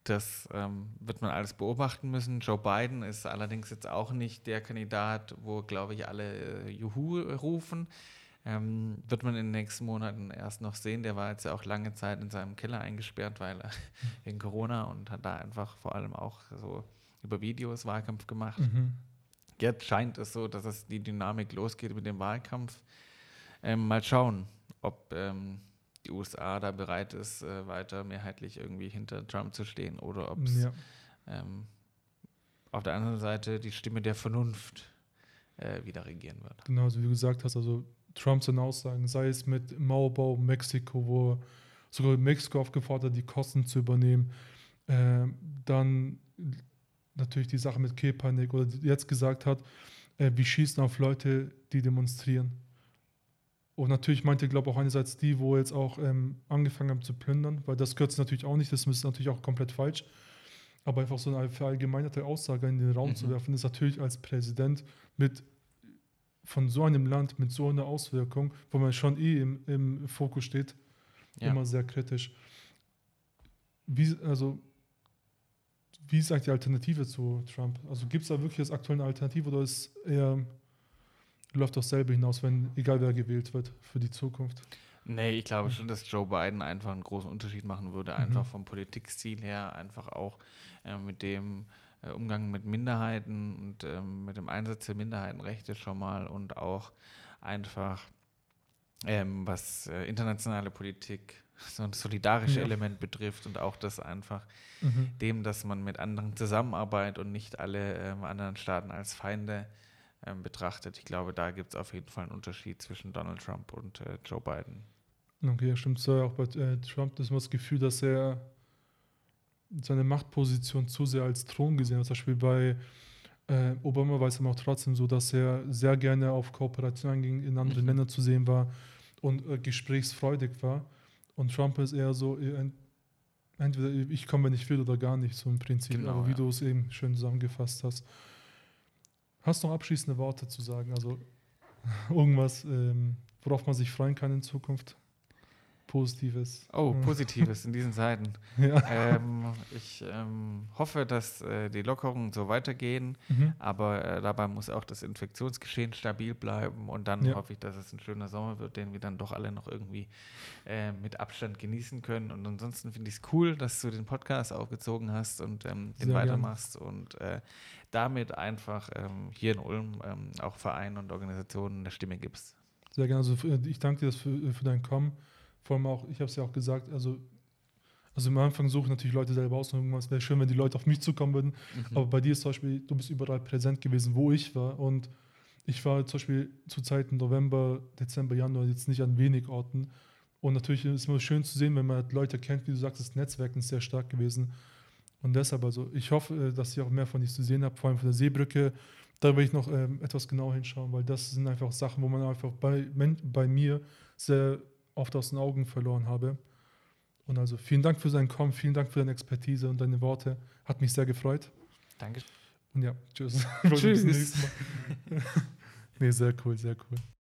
Das ähm, wird man alles beobachten müssen. Joe Biden ist allerdings jetzt auch nicht der Kandidat, wo, glaube ich, alle äh, Juhu rufen. Ähm, wird man in den nächsten Monaten erst noch sehen. Der war jetzt ja auch lange Zeit in seinem Keller eingesperrt, weil er wegen Corona und hat da einfach vor allem auch so über Videos Wahlkampf gemacht. Mhm. Jetzt scheint es so, dass es die Dynamik losgeht mit dem Wahlkampf. Ähm, mal schauen, ob ähm, die USA da bereit ist, äh, weiter mehrheitlich irgendwie hinter Trump zu stehen oder ob es Ja. ähm, auf der anderen Seite die Stimme der Vernunft äh, wieder regieren wird. Genau, also wie du gesagt hast, also Trump seine Aussagen, sei es mit Mauerbau Mexiko, wo er sogar Mexiko aufgefordert hat, die Kosten zu übernehmen. Ähm, dann natürlich die Sache mit Kaepernick oder jetzt gesagt hat, äh, wir schießen auf Leute, die demonstrieren. Und natürlich meinte, glaube ich, auch einerseits die, wo jetzt auch ähm, angefangen haben zu plündern, weil das gehört natürlich auch nicht, das ist natürlich auch komplett falsch. Aber einfach so eine verallgemeinerte Aussage in den Raum Mhm. zu werfen, ist natürlich als Präsident mit von so einem Land mit so einer Auswirkung, wo man schon eh im, im Fokus steht, Ja. immer sehr kritisch. Wie, also, wie ist eigentlich die Alternative zu Trump? Also gibt es da wirklich jetzt aktuell eine Alternative oder ist eher, läuft das selber hinaus, wenn egal wer gewählt wird für die Zukunft? Nee, ich glaube schon, dass Joe Biden einfach einen großen Unterschied machen würde, Mhm. einfach vom Politikstil her, einfach auch äh, mit dem äh, Umgang mit Minderheiten und ähm, mit dem Einsatz der Minderheitenrechte schon mal und auch einfach ähm, was äh, internationale Politik, so ein solidarisches Ja. Element betrifft und auch das einfach Mhm. dem, dass man mit anderen zusammenarbeitet und nicht alle ähm, anderen Staaten als Feinde ähm, betrachtet. Ich glaube, da gibt es auf jeden Fall einen Unterschied zwischen Donald Trump und äh, Joe Biden. Okay, ja, stimmt. So auch bei äh, Trump das war das Gefühl, dass er seine Machtposition zu sehr als Thron gesehen hat. Zum Beispiel bei äh, Obama war es aber auch trotzdem so, dass er sehr gerne auf Kooperation einging, in anderen Mhm. Ländern zu sehen war und äh, gesprächsfreudig war. Und Trump ist eher so, äh, ent- entweder ich komme, wenn ich will oder gar nicht, so im Prinzip. Genau, aber wie ja. du es eben schön zusammengefasst hast. Hast du noch abschließende Worte zu sagen? Also irgendwas, ähm, worauf man sich freuen kann in Zukunft? Positives. Oh. Positives in diesen Zeiten. Ja. ähm, ich ähm, hoffe, dass äh, die Lockerungen so weitergehen, Mhm. aber äh, dabei muss auch das Infektionsgeschehen stabil bleiben und dann Ja. hoffe ich, dass es ein schöner Sommer wird, den wir dann doch alle noch irgendwie äh, mit Abstand genießen können. Und ansonsten finde ich es cool, dass du den Podcast aufgezogen hast und ähm, den Sehr weitermachst und äh, damit einfach ähm, hier in Ulm ähm, auch Vereinen und Organisationen eine Stimme gibst. Sehr gerne. Also ich danke dir für, für dein Kommen. Vor allem auch, ich habe es ja auch gesagt, also, also am Anfang suche ich natürlich Leute selber aus und irgendwas. Wäre schön, wenn die Leute auf mich zukommen würden. Mhm. Aber bei dir ist zum Beispiel, du bist überall präsent gewesen, wo ich war. Und ich war zum Beispiel zu Zeiten November, Dezember, Januar jetzt nicht an wenig Orten. Und natürlich ist es immer schön zu sehen, wenn man halt Leute kennt, wie du sagst, das Netzwerk ist sehr stark gewesen. Und deshalb, also ich hoffe, äh, dass ich auch mehr von dir zu sehen habe, vor allem von der Seebrücke. Da will ich noch ähm, etwas genauer hinschauen, weil das sind einfach Sachen, wo man einfach bei, bei mir sehr oft aus den Augen verloren habe. Und also vielen Dank für dein Kommen, vielen Dank für deine Expertise und deine Worte. Hat mich sehr gefreut. Danke. Und ja, tschüss. Tschüss. Bis zum nächsten Mal. nee, sehr cool, sehr cool.